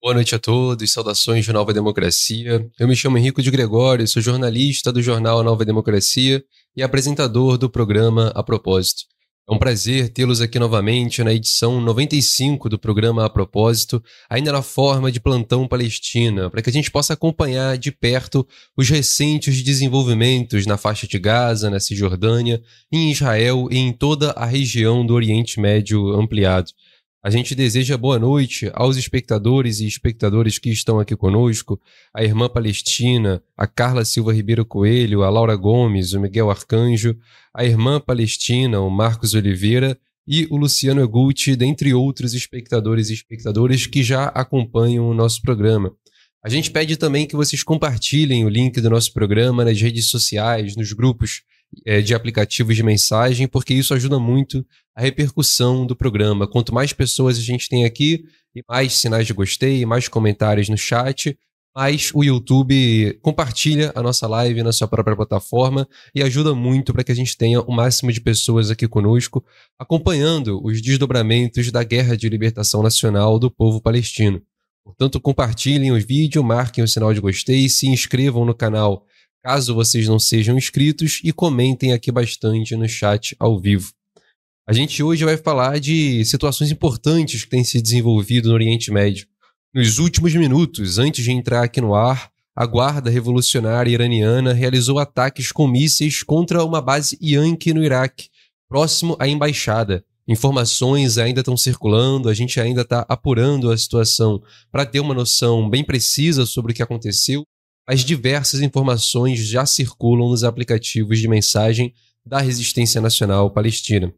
Boa noite a todos, saudações de Nova Democracia. Eu me chamo Henrico de Gregório, sou jornalista do jornal Nova Democracia e apresentador do programa A Propósito. É um prazer tê-los aqui novamente na edição 95 do programa A Propósito, ainda na forma de plantão Palestina, para que a gente possa acompanhar de perto os recentes desenvolvimentos na faixa de Gaza, na Cisjordânia, em Israel e em toda a região do Oriente Médio ampliado. A gente deseja boa noite aos espectadores e espectadoras que estão aqui conosco, a irmã Palestina, a Carla Silva Ribeiro Coelho, a Laura Gomes, o Miguel Arcanjo, a irmã Palestina, o Marcos Oliveira e o Luciano Egulte, dentre outros espectadores e espectadoras que já acompanham o nosso programa. A gente pede também que vocês compartilhem o link do nosso programa nas redes sociais, nos grupos é, de aplicativos de mensagem, porque isso ajuda muito a repercussão do programa. Quanto mais pessoas a gente tem aqui, e mais sinais de gostei, mais comentários no chat, mais o YouTube compartilha a nossa live na sua própria plataforma e ajuda muito para que a gente tenha o máximo de pessoas aqui conosco, acompanhando os desdobramentos da guerra de libertação nacional do povo palestino. Portanto, compartilhem o vídeo, marquem o sinal de gostei, se inscrevam no canal caso vocês não sejam inscritos, e comentem aqui bastante no chat ao vivo. A gente hoje vai falar de situações importantes que têm se desenvolvido no Oriente Médio. Nos últimos minutos, antes de entrar aqui no ar, a Guarda Revolucionária Iraniana realizou ataques com mísseis contra uma base Yankee no Iraque, próximo à embaixada. Informações ainda estão circulando, a gente ainda está apurando a situação para ter uma noção bem precisa sobre o que aconteceu as diversas informações já circulam nos aplicativos de mensagem da Resistência Nacional Palestina.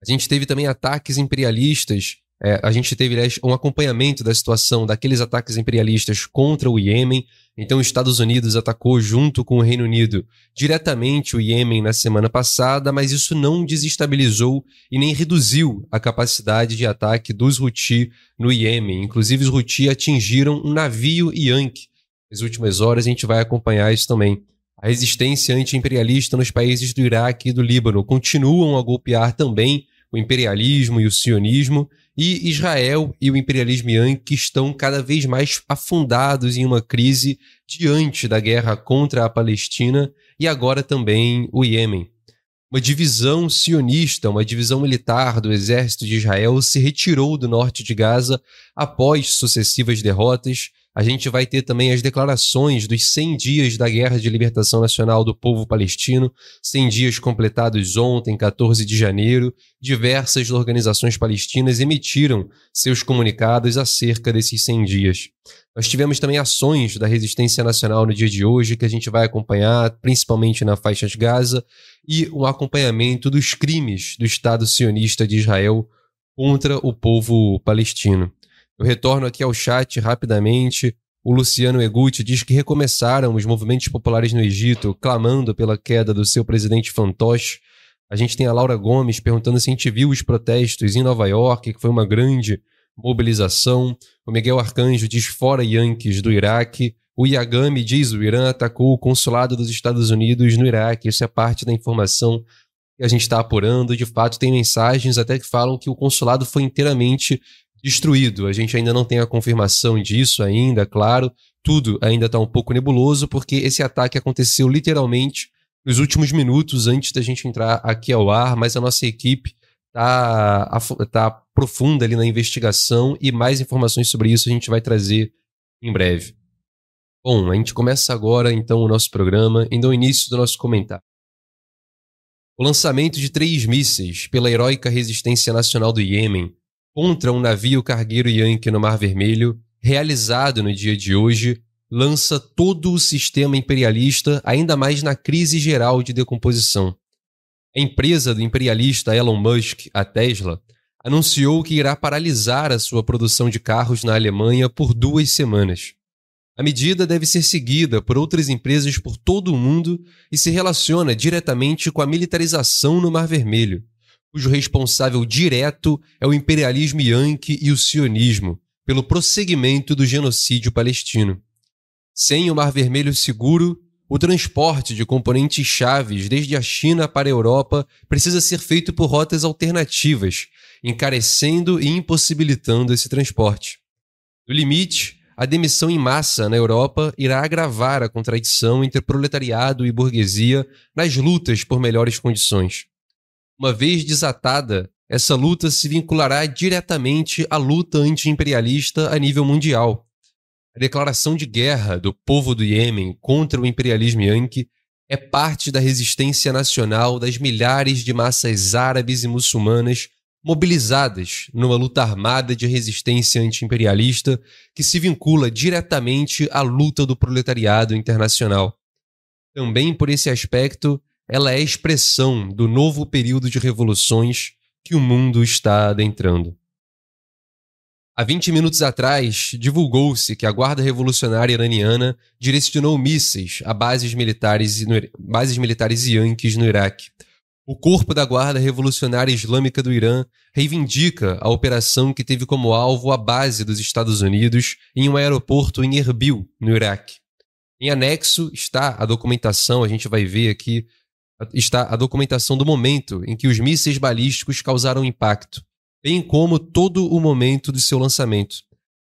A gente teve também ataques imperialistas, é, a gente teve aliás, um acompanhamento da situação daqueles ataques imperialistas contra o Iêmen. Então, os Estados Unidos atacou junto com o Reino Unido diretamente o Iêmen na semana passada, mas isso não desestabilizou e nem reduziu a capacidade de ataque dos Houthi no Iêmen. Inclusive, os Houthi atingiram um navio Yankee nas últimas horas, a gente vai acompanhar isso também. A resistência anti-imperialista nos países do Iraque e do Líbano continuam a golpear também o imperialismo e o sionismo, e Israel e o imperialismo Yankee estão cada vez mais afundados em uma crise diante da guerra contra a Palestina e agora também o Iêmen. Uma divisão sionista, uma divisão militar do exército de Israel se retirou do norte de Gaza após sucessivas derrotas a gente vai ter também as declarações dos 100 dias da Guerra de Libertação Nacional do Povo Palestino, 100 dias completados ontem, 14 de janeiro. Diversas organizações palestinas emitiram seus comunicados acerca desses 100 dias. Nós tivemos também ações da resistência nacional no dia de hoje, que a gente vai acompanhar, principalmente na faixa de Gaza, e o acompanhamento dos crimes do Estado sionista de Israel contra o povo palestino. Eu retorno aqui ao chat rapidamente. O Luciano Eguti diz que recomeçaram os movimentos populares no Egito, clamando pela queda do seu presidente fantoche. A gente tem a Laura Gomes perguntando se a gente viu os protestos em Nova York, que foi uma grande mobilização. O Miguel Arcanjo diz fora Yankees do Iraque. O Yagami diz o Irã atacou o consulado dos Estados Unidos no Iraque. Isso é parte da informação que a gente está apurando. De fato, tem mensagens até que falam que o consulado foi inteiramente destruído. A gente ainda não tem a confirmação disso ainda, claro. Tudo ainda está um pouco nebuloso, porque esse ataque aconteceu literalmente nos últimos minutos antes da gente entrar aqui ao ar, mas a nossa equipe está tá profunda ali na investigação e mais informações sobre isso a gente vai trazer em breve. Bom, a gente começa agora então o nosso programa, indo ao início do nosso comentário. O lançamento de três mísseis pela heróica resistência nacional do Iêmen contra um navio cargueiro Yankee no Mar Vermelho, realizado no dia de hoje, lança todo o sistema imperialista ainda mais na crise geral de decomposição. A empresa do imperialista Elon Musk, a Tesla, anunciou que irá paralisar a sua produção de carros na Alemanha por duas semanas. A medida deve ser seguida por outras empresas por todo o mundo e se relaciona diretamente com a militarização no Mar Vermelho, cujo responsável direto é o imperialismo yankee e o sionismo, pelo prosseguimento do genocídio palestino. Sem o Mar Vermelho seguro, o transporte de componentes chaves desde a China para a Europa precisa ser feito por rotas alternativas, encarecendo e impossibilitando esse transporte. No limite, a demissão em massa na Europa irá agravar a contradição entre proletariado e burguesia nas lutas por melhores condições. Uma vez desatada, essa luta se vinculará diretamente à luta anti-imperialista a nível mundial. A declaração de guerra do povo do Iêmen contra o imperialismo yankee é parte da resistência nacional das milhares de massas árabes e muçulmanas mobilizadas numa luta armada de resistência anti-imperialista que se vincula diretamente à luta do proletariado internacional. Também por esse aspecto, ela é expressão do novo período de revoluções que o mundo está adentrando. Há 20 minutos atrás, divulgou-se que a Guarda Revolucionária Iraniana direcionou mísseis a bases militares, bases militares yankees no Iraque. O corpo da Guarda Revolucionária Islâmica do Irã reivindica a operação que teve como alvo a base dos Estados Unidos em um aeroporto em Erbil, no Iraque. Em anexo está a documentação, a gente vai ver aqui, está a documentação do momento em que os mísseis balísticos causaram impacto bem como todo o momento do seu lançamento.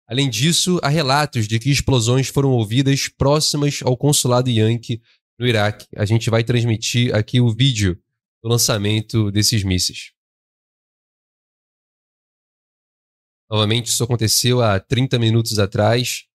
Além disso, há relatos de que explosões foram ouvidas próximas ao consulado Yankee no Iraque. A gente vai transmitir aqui o vídeo do lançamento desses mísseis. Novamente, isso aconteceu há 30 minutos atrás.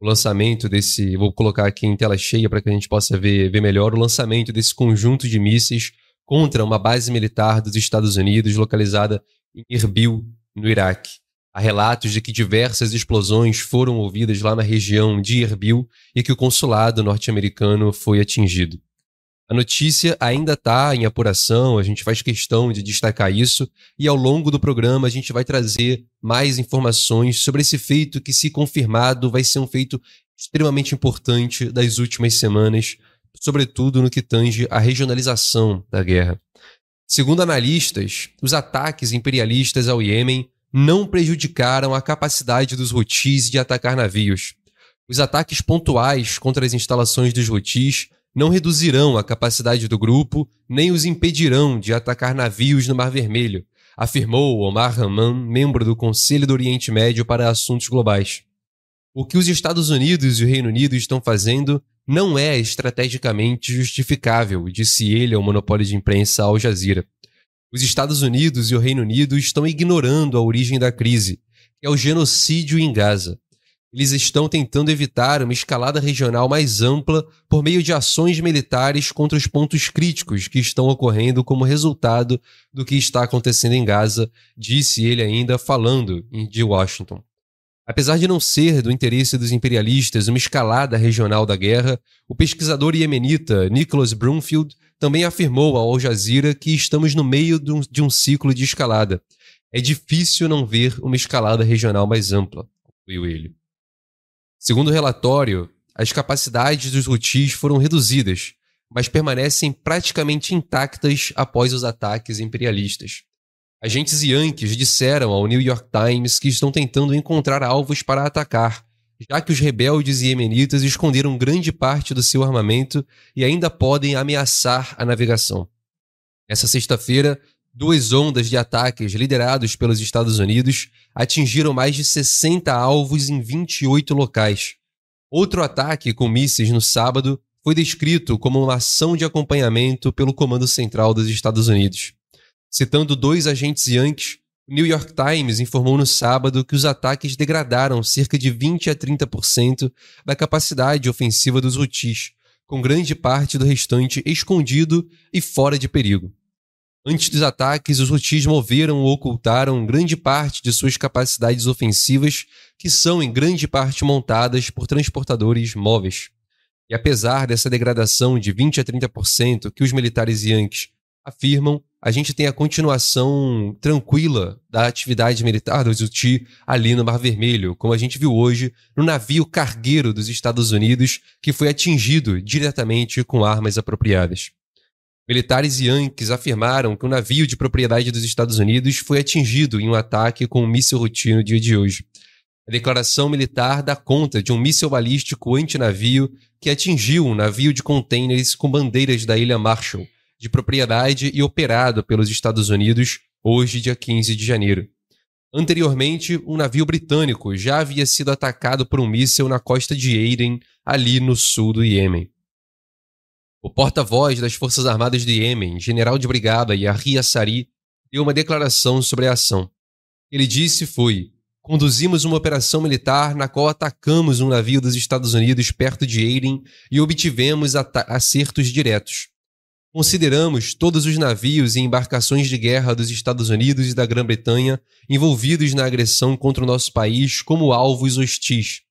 O lançamento desse. Vou colocar aqui em tela cheia para que a gente possa ver, ver melhor. O lançamento desse conjunto de mísseis contra uma base militar dos Estados Unidos localizada em Erbil, no Iraque. Há relatos de que diversas explosões foram ouvidas lá na região de Erbil e que o consulado norte-americano foi atingido. A notícia ainda está em apuração, a gente faz questão de destacar isso, e ao longo do programa a gente vai trazer mais informações sobre esse feito que, se confirmado, vai ser um feito extremamente importante das últimas semanas, sobretudo no que tange à regionalização da guerra. Segundo analistas, os ataques imperialistas ao Iêmen não prejudicaram a capacidade dos Houthis de atacar navios. Os ataques pontuais contra as instalações dos Houthis não reduzirão a capacidade do grupo nem os impedirão de atacar navios no Mar Vermelho, afirmou Omar Haman, membro do Conselho do Oriente Médio para Assuntos Globais. O que os Estados Unidos e o Reino Unido estão fazendo não é estrategicamente justificável, disse ele ao monopólio de imprensa Al Jazeera. Os Estados Unidos e o Reino Unido estão ignorando a origem da crise, que é o genocídio em Gaza. Eles estão tentando evitar uma escalada regional mais ampla por meio de ações militares contra os pontos críticos que estão ocorrendo como resultado do que está acontecendo em Gaza, disse ele ainda falando de Washington. Apesar de não ser do interesse dos imperialistas uma escalada regional da guerra, o pesquisador iemenita Nicholas Broomfield também afirmou ao Al Jazeera que estamos no meio de um, de um ciclo de escalada. É difícil não ver uma escalada regional mais ampla, concluiu ele. Segundo o relatório, as capacidades dos Houthis foram reduzidas, mas permanecem praticamente intactas após os ataques imperialistas. Agentes yankees disseram ao New York Times que estão tentando encontrar alvos para atacar, já que os rebeldes iemenitas esconderam grande parte do seu armamento e ainda podem ameaçar a navegação. Essa sexta-feira, duas ondas de ataques liderados pelos Estados Unidos atingiram mais de 60 alvos em 28 locais. Outro ataque com mísseis no sábado foi descrito como uma ação de acompanhamento pelo Comando Central dos Estados Unidos. Citando dois agentes Yankees, o New York Times informou no sábado que os ataques degradaram cerca de 20 a 30% da capacidade ofensiva dos Houthis, com grande parte do restante escondido e fora de perigo. Antes dos ataques, os Houthis moveram ou ocultaram grande parte de suas capacidades ofensivas, que são em grande parte montadas por transportadores móveis. E apesar dessa degradação de 20 a 30% que os militares Yankees afirmam, a gente tem a continuação tranquila da atividade militar do Houthi ali no Mar Vermelho, como a gente viu hoje no navio cargueiro dos Estados Unidos que foi atingido diretamente com armas apropriadas. Militares yankees afirmaram que um navio de propriedade dos Estados Unidos foi atingido em um ataque com um míssil Houthi no dia de hoje. A declaração militar dá conta de um míssil balístico antinavio que atingiu um navio de contêineres com bandeiras da ilha Marshall, de propriedade e operado pelos Estados Unidos hoje, dia 15 de janeiro. Anteriormente, um navio britânico já havia sido atacado por um míssil na costa de Aden, ali no sul do Iêmen. O porta-voz das Forças Armadas do Iêmen, general de brigada Yahya Sari, deu uma declaração sobre a ação. Ele disse foi: Conduzimos uma operação militar na qual atacamos um navio dos Estados Unidos perto de Aden e obtivemos acertos diretos. Consideramos todos os navios e embarcações de guerra dos Estados Unidos e da Grã-Bretanha envolvidos na agressão contra o nosso país como alvos hostis.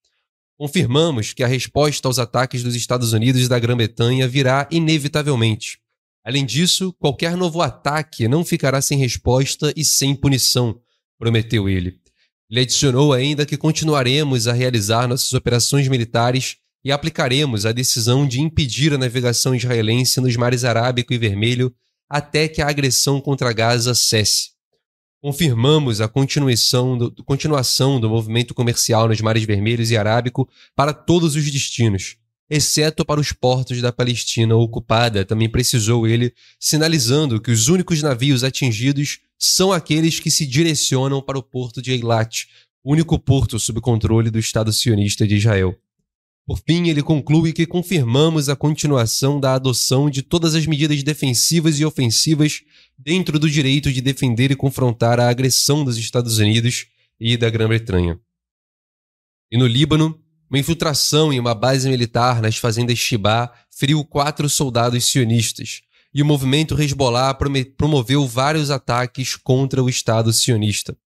Confirmamos que a resposta aos ataques dos Estados Unidos e da Grã-Bretanha virá inevitavelmente. Além disso, qualquer novo ataque não ficará sem resposta e sem punição, prometeu ele. Ele adicionou ainda que continuaremos a realizar nossas operações militares e aplicaremos a decisão de impedir a navegação israelense nos mares Arábico e Vermelho até que a agressão contra Gaza cesse. Confirmamos a continuação do, continuação do movimento comercial nos mares Vermelhos e Arábico para todos os destinos, exceto para os portos da Palestina ocupada, também precisou ele, sinalizando que os únicos navios atingidos são aqueles que se direcionam para o porto de Eilat, único porto sob controle do Estado sionista de Israel. Por fim, ele conclui que confirmamos a continuação da adoção de todas as medidas defensivas e ofensivas dentro do direito de defender e confrontar a agressão dos Estados Unidos e da Grã-Bretanha. E no Líbano, uma infiltração em uma base militar nas fazendas Shibá feriu quatro soldados sionistas, e o movimento Hezbollah promoveu vários ataques contra o Estado sionista.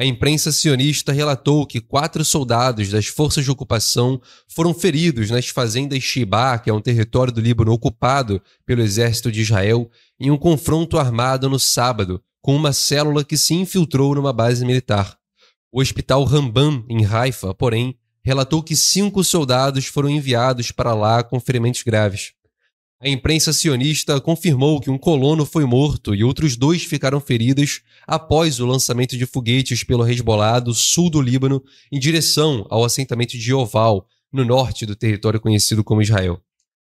A imprensa sionista relatou que quatro soldados das forças de ocupação foram feridos nas fazendas Shibá, que é um território do Líbano ocupado pelo exército de Israel, em um confronto armado no sábado com uma célula que se infiltrou numa base militar. O hospital Rambam, em Haifa, porém, relatou que cinco soldados foram enviados para lá com ferimentos graves. A imprensa sionista confirmou que um colono foi morto e outros dois ficaram feridos após o lançamento de foguetes pelo Hezbollah do sul do Líbano em direção ao assentamento de Oval, no norte do território conhecido como Israel.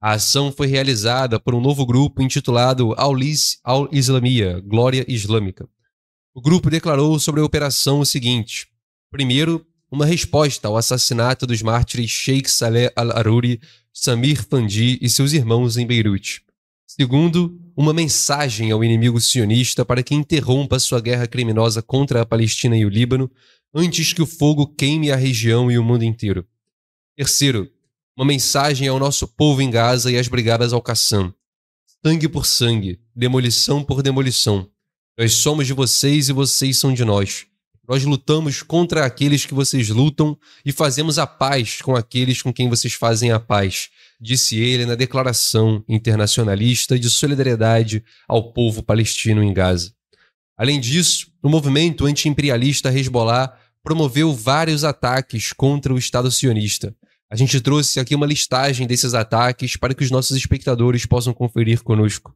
A ação foi realizada por um novo grupo intitulado Al-Islamia, Glória Islâmica. O grupo declarou sobre a operação o seguinte: primeiro, uma resposta ao assassinato dos mártires Sheikh Saleh al-Aruri, Samir Fandi e seus irmãos em Beirute. Segundo, uma mensagem ao inimigo sionista para que interrompa sua guerra criminosa contra a Palestina e o Líbano antes que o fogo queime a região e o mundo inteiro. Terceiro, uma mensagem ao nosso povo em Gaza e às brigadas Al-Qassam. Sangue por sangue, demolição por demolição. Nós somos de vocês e vocês são de nós. Nós lutamos contra aqueles que vocês lutam e fazemos a paz com aqueles com quem vocês fazem a paz, disse ele na declaração internacionalista de solidariedade ao povo palestino em Gaza. Além disso, o movimento anti-imperialista Hezbollah promoveu vários ataques contra o Estado sionista. A gente trouxe aqui uma listagem desses ataques para que os nossos espectadores possam conferir conosco.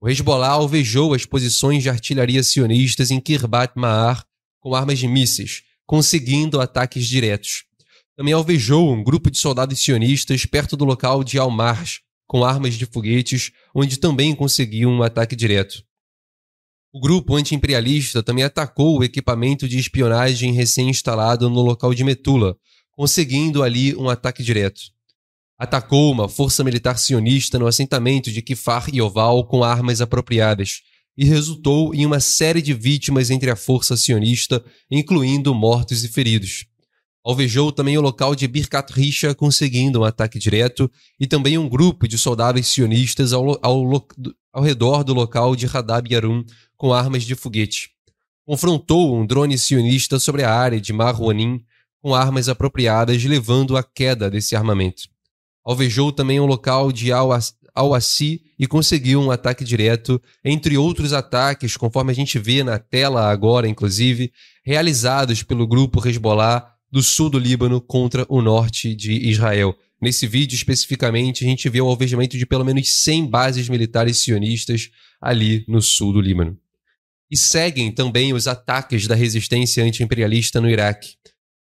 O Hezbollah alvejou as posições de artilharia sionistas em Kirbat Ma'ar com armas de mísseis, conseguindo ataques diretos. Também alvejou um grupo de soldados sionistas perto do local de Al-Marj, com armas de foguetes, onde também conseguiu um ataque direto. O grupo anti-imperialista também atacou o equipamento de espionagem recém-instalado no local de Metula, conseguindo ali um ataque direto. Atacou uma força militar sionista no assentamento de Kifar e Oval com armas apropriadas, e resultou em uma série de vítimas entre a força sionista, incluindo mortos e feridos. Alvejou também o local de Birkat Risha, conseguindo um ataque direto, e também um grupo de soldados sionistas ao, ao, ao redor do local de Hadab Yarum com armas de foguete. Confrontou um drone sionista sobre a área de Marwanim com armas apropriadas, levando à queda desse armamento. Alvejou também o local de Al ao Assi e conseguiu um ataque direto, entre outros ataques, conforme a gente vê na tela agora, inclusive, realizados pelo grupo Hezbollah do sul do Líbano contra o norte de Israel. Nesse vídeo, especificamente, a gente vê o alvejamento de pelo menos 100 bases militares sionistas ali no sul do Líbano. E seguem também os ataques da resistência anti-imperialista no Iraque.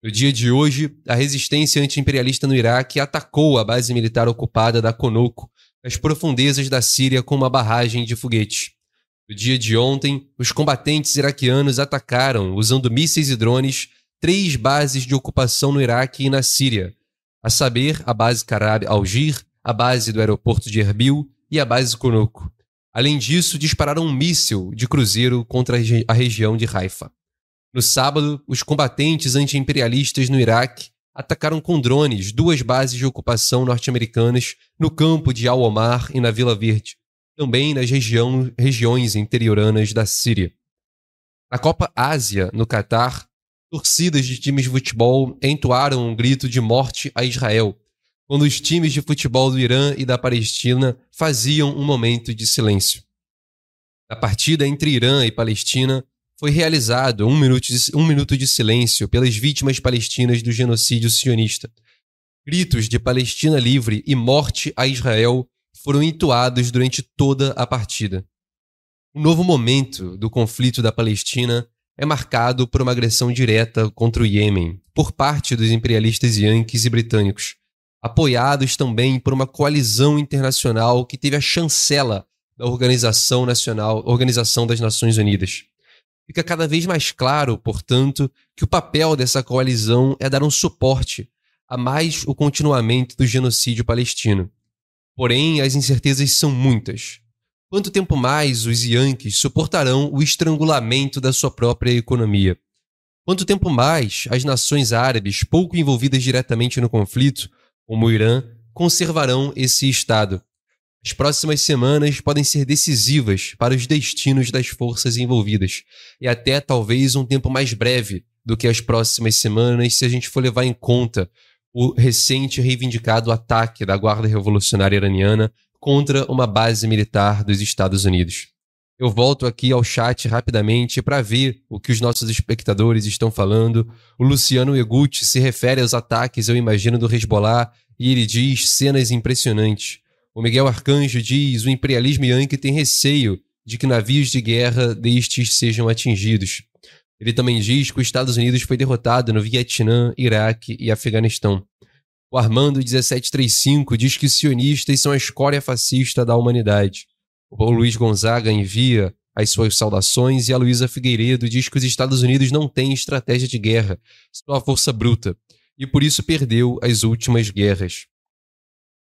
No dia de hoje, a resistência anti-imperialista no Iraque atacou a base militar ocupada da Conoco, as profundezas da Síria com uma barragem de foguetes. No dia de ontem, os combatentes iraquianos atacaram, usando mísseis e drones, três bases de ocupação no Iraque e na Síria, a saber, a base Karab Algir, a base do aeroporto de Erbil e a base Konoko. Além disso, dispararam um míssil de cruzeiro contra a região de Haifa. No sábado, os combatentes anti-imperialistas no Iraque atacaram com drones duas bases de ocupação norte-americanas no campo de Al-Omar e na Vila Verde, também nas região, regiões interioranas da Síria. Na Copa Ásia, no Catar, torcidas de times de futebol entoaram um grito de morte a Israel, quando os times de futebol do Irã e da Palestina faziam um momento de silêncio. Na partida entre Irã e Palestina, foi realizado um minuto, de, um minuto de silêncio pelas vítimas palestinas do genocídio sionista. Gritos de Palestina livre e morte a Israel foram entoados durante toda a partida. O novo momento do conflito da Palestina é marcado por uma agressão direta contra o Iêmen por parte dos imperialistas yankees e britânicos, apoiados também por uma coalizão internacional que teve a chancela da Organização Nacional, Organização das Nações Unidas. Fica cada vez mais claro, portanto, que o papel dessa coalizão é dar um suporte a mais o continuamento do genocídio palestino. Porém, as incertezas são muitas. Quanto tempo mais os Yankees suportarão o estrangulamento da sua própria economia? Quanto tempo mais as nações árabes, pouco envolvidas diretamente no conflito, como o Irã, conservarão esse Estado? As próximas semanas podem ser decisivas para os destinos das forças envolvidas, e até talvez um tempo mais breve do que as próximas semanas, se a gente for levar em conta o recente reivindicado ataque da Guarda Revolucionária Iraniana contra uma base militar dos Estados Unidos. Eu volto aqui ao chat rapidamente para ver o que os nossos espectadores estão falando. O Luciano Eguchi se refere aos ataques, eu imagino, do Hezbollah e ele diz cenas impressionantes. O Miguel Arcanjo diz: o imperialismo yankee tem receio de que navios de guerra destes sejam atingidos. Ele também diz que os Estados Unidos foi derrotado no Vietnã, Iraque e Afeganistão. O Armando 1735 diz que os sionistas são a escória fascista da humanidade. O Luiz Gonzaga envia as suas saudações e a Luísa Figueiredo diz que os Estados Unidos não têm estratégia de guerra, só a força bruta, e por isso perdeu as últimas guerras.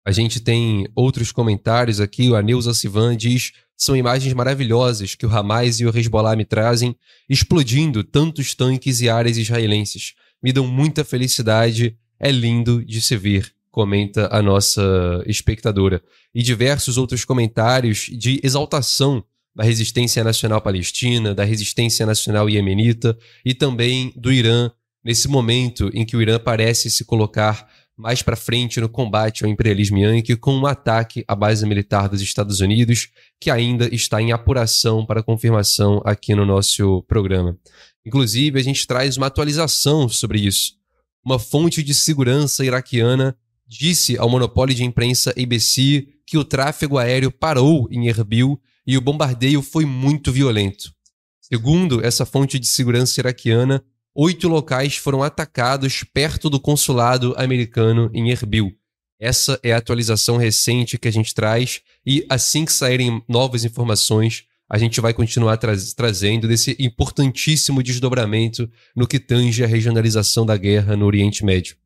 A gente tem outros comentários aqui. O Aneuza Sivan diz: são imagens maravilhosas que o Hamas e o Hezbollah me trazem, explodindo tantos tanques e áreas israelenses. Me dão muita felicidade. É lindo de se ver, comenta a nossa espectadora. E diversos outros comentários de exaltação da resistência nacional palestina, da resistência nacional iemenita e também do Irã, nesse momento em que o Irã parece se colocar mais para frente no combate ao imperialismo yankee com um ataque à base militar dos Estados Unidos, que ainda está em apuração para confirmação aqui no nosso programa. Inclusive, a gente traz uma atualização sobre isso. Uma fonte de segurança iraquiana disse ao monopólio de imprensa ABC que o tráfego aéreo parou em Erbil e o bombardeio foi muito violento. Segundo essa fonte de segurança iraquiana, oito locais foram atacados perto do consulado americano em Erbil. Essa é a atualização recente que a gente traz e assim que saírem novas informações, a gente vai continuar tra trazendo desse importantíssimo desdobramento no que tange a regionalização da guerra no Oriente Médio.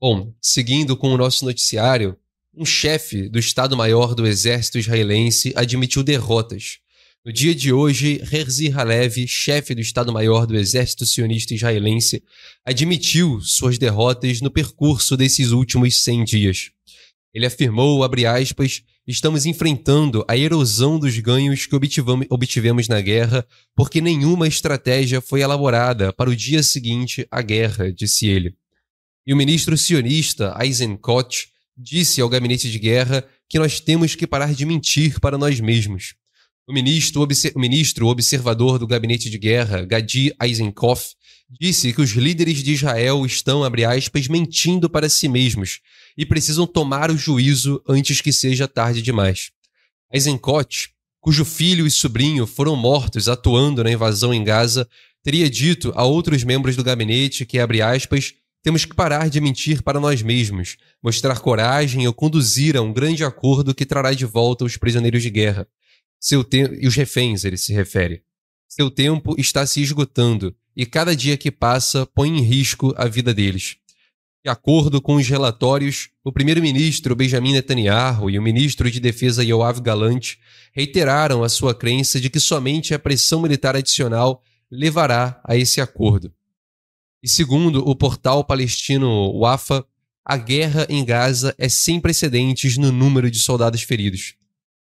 Bom, seguindo com o nosso noticiário, um chefe do Estado-Maior do Exército Israelense admitiu derrotas no dia de hoje, Herzi Halevi, chefe do Estado-Maior do Exército Sionista Israelense, admitiu suas derrotas no percurso desses últimos 100 dias. Ele afirmou, aspas, estamos enfrentando a erosão dos ganhos que obtivemos na guerra, porque nenhuma estratégia foi elaborada para o dia seguinte à guerra, disse ele. E o ministro sionista Eisenkot disse ao gabinete de guerra que nós temos que parar de mentir para nós mesmos. O ministro, o ministro observador do gabinete de guerra, Gadi Eisenkopf, disse que os líderes de Israel estão, abre aspas, mentindo para si mesmos e precisam tomar o juízo antes que seja tarde demais. Eisenkopf, cujo filho e sobrinho foram mortos atuando na invasão em Gaza, teria dito a outros membros do gabinete que, abre aspas, temos que parar de mentir para nós mesmos, mostrar coragem ou conduzir a um grande acordo que trará de volta os prisioneiros de guerra. Seu te... e os reféns, ele se refere. Seu tempo está se esgotando e cada dia que passa põe em risco a vida deles. De acordo com os relatórios, o primeiro-ministro Benjamin Netanyahu e o ministro de Defesa Yoav Galante reiteraram a sua crença de que somente a pressão militar adicional levará a esse acordo. E segundo o portal palestino Wafa, a guerra em Gaza é sem precedentes no número de soldados feridos.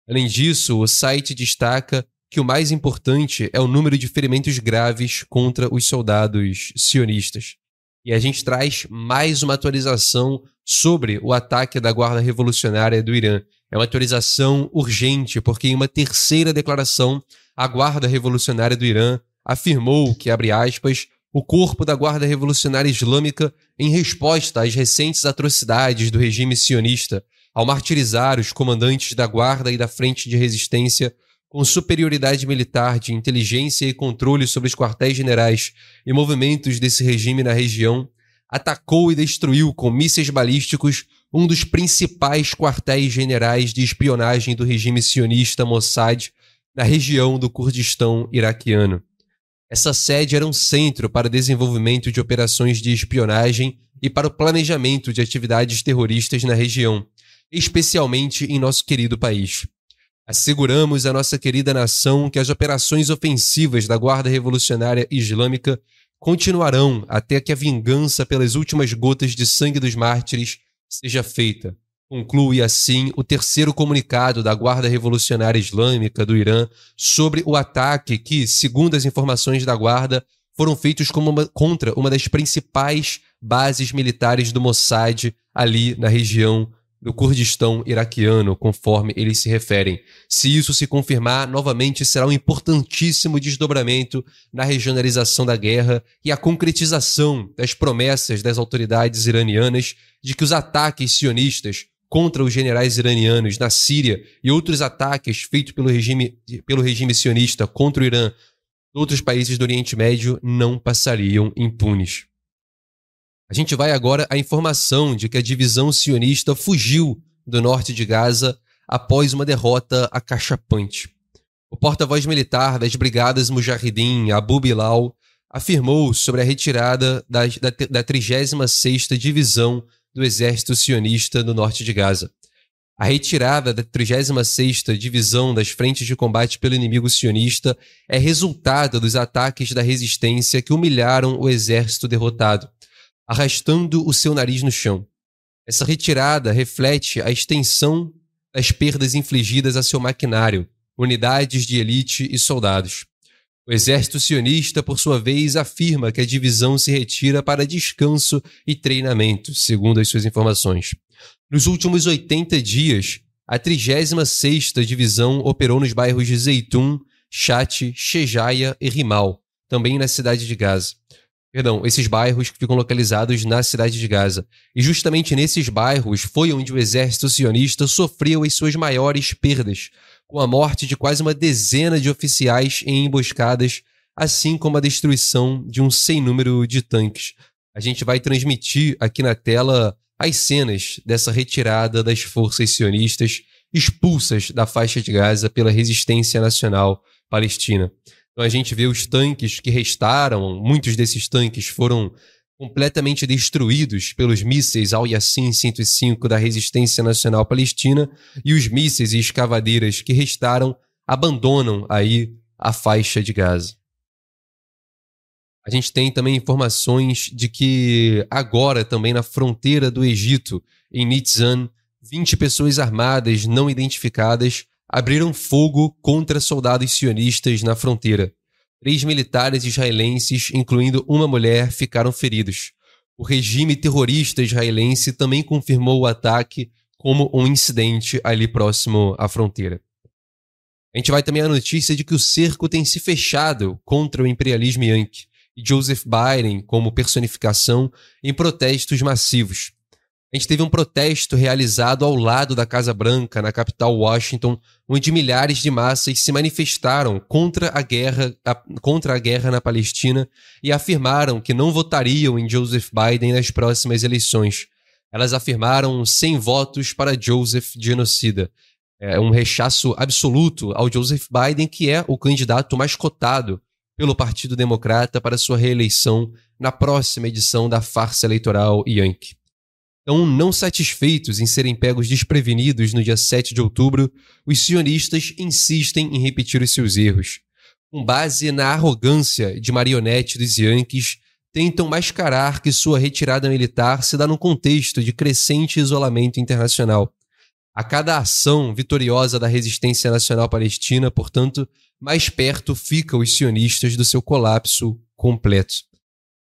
Além disso, o site destaca que o mais importante é o número de ferimentos graves contra os soldados sionistas. E a gente traz mais uma atualização sobre o ataque da Guarda Revolucionária do Irã. É uma atualização urgente, porque em uma terceira declaração, a Guarda Revolucionária do Irã afirmou que, abre aspas, o corpo da Guarda Revolucionária Islâmica, em resposta às recentes atrocidades do regime sionista, ao martirizar os comandantes da Guarda e da Frente de Resistência, com superioridade militar de inteligência e controle sobre os quartéis generais e movimentos desse regime na região, atacou e destruiu com mísseis balísticos um dos principais quartéis generais de espionagem do regime sionista Mossad na região do Kurdistão iraquiano. Essa sede era um centro para desenvolvimento de operações de espionagem e para o planejamento de atividades terroristas na região, especialmente em nosso querido país. Asseguramos à nossa querida nação que as operações ofensivas da Guarda Revolucionária Islâmica continuarão até que a vingança pelas últimas gotas de sangue dos mártires seja feita. Conclui assim o terceiro comunicado da Guarda Revolucionária Islâmica do Irã sobre o ataque que, segundo as informações da Guarda, foram feitos uma, contra uma das principais bases militares do Mossad ali na região do Kurdistão iraquiano, conforme eles se referem. Se isso se confirmar, novamente será um importantíssimo desdobramento na regionalização da guerra e a concretização das promessas das autoridades iranianas de que os ataques sionistas contra os generais iranianos na Síria e outros ataques feitos pelo regime, pelo regime sionista contra o Irã outros países do Oriente Médio não passariam impunes. A gente vai agora à informação de que a divisão sionista fugiu do norte de Gaza após uma derrota acachapante. O porta-voz militar das brigadas Mujahideen, Abu Bilal, afirmou sobre a retirada da, da, da 36ª Divisão do Exército Sionista no norte de Gaza. A retirada da 36ª Divisão das frentes de combate pelo inimigo sionista é resultado dos ataques da resistência que humilharam o exército derrotado arrastando o seu nariz no chão. Essa retirada reflete a extensão das perdas infligidas a seu maquinário, unidades de elite e soldados. O exército sionista, por sua vez, afirma que a divisão se retira para descanso e treinamento, segundo as suas informações. Nos últimos 80 dias, a 36ª Divisão operou nos bairros de Zeitum, Chat, Shejaia e Rimal, também na cidade de Gaza. Perdão, esses bairros que ficam localizados na cidade de Gaza. E justamente nesses bairros foi onde o exército sionista sofreu as suas maiores perdas, com a morte de quase uma dezena de oficiais em emboscadas, assim como a destruição de um sem número de tanques. A gente vai transmitir aqui na tela as cenas dessa retirada das forças sionistas expulsas da faixa de Gaza pela resistência nacional palestina. Então a gente vê os tanques que restaram, muitos desses tanques foram completamente destruídos pelos mísseis Al-Yassin 105 da Resistência Nacional Palestina e os mísseis e escavadeiras que restaram abandonam aí a faixa de Gaza. A gente tem também informações de que agora também na fronteira do Egito, em Nitzan, 20 pessoas armadas não identificadas abriram fogo contra soldados sionistas na fronteira. Três militares israelenses, incluindo uma mulher, ficaram feridos. O regime terrorista israelense também confirmou o ataque como um incidente ali próximo à fronteira. A gente vai também à notícia de que o cerco tem se fechado contra o imperialismo yankee e Joseph Biden como personificação em protestos massivos. A gente teve um protesto realizado ao lado da Casa Branca, na capital Washington, onde milhares de massas se manifestaram contra a guerra, a, contra a guerra na Palestina e afirmaram que não votariam em Joseph Biden nas próximas eleições. Elas afirmaram 100 votos para Joseph genocida. é, um rechaço absoluto ao Joseph Biden, que é o candidato mais cotado pelo Partido Democrata para sua reeleição na próxima edição da farsa eleitoral Yankee. Então, não satisfeitos em serem pegos desprevenidos no dia 7 de outubro, os sionistas insistem em repetir os seus erros. Com base na arrogância de marionete dos Yankees, tentam mascarar que sua retirada militar se dá num contexto de crescente isolamento internacional. A cada ação vitoriosa da resistência nacional palestina, portanto, mais perto ficam os sionistas do seu colapso completo.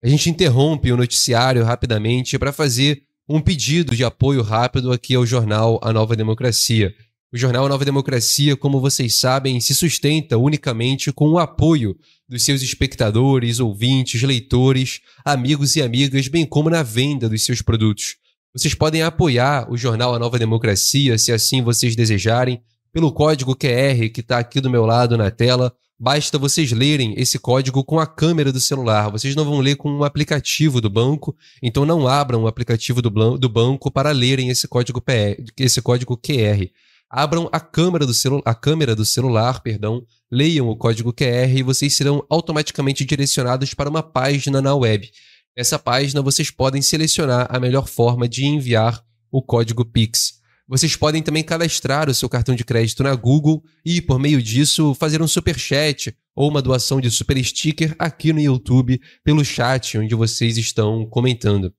A gente interrompe o noticiário rapidamente para fazer um pedido de apoio rápido aqui ao jornal A Nova Democracia. O jornal A Nova Democracia, como vocês sabem, se sustenta unicamente com o apoio dos seus espectadores, ouvintes, leitores, amigos e amigas, bem como na venda dos seus produtos. Vocês podem apoiar o jornal A Nova Democracia, se assim vocês desejarem, pelo código QR que está aqui do meu lado na tela. Basta vocês lerem esse código com a câmera do celular. Vocês não vão ler com um aplicativo do banco, então não abram o aplicativo do, do banco para lerem esse código, PR, esse código QR. Abram a câmera do, celu a câmera do celular, perdão, leiam o código QR e vocês serão automaticamente direcionados para uma página na web. Nessa página vocês podem selecionar a melhor forma de enviar o código Pix. Vocês podem também cadastrar o seu cartão de crédito na Google e, por meio disso, fazer um super chat ou uma doação de super sticker aqui no YouTube pelo chat onde vocês estão comentando.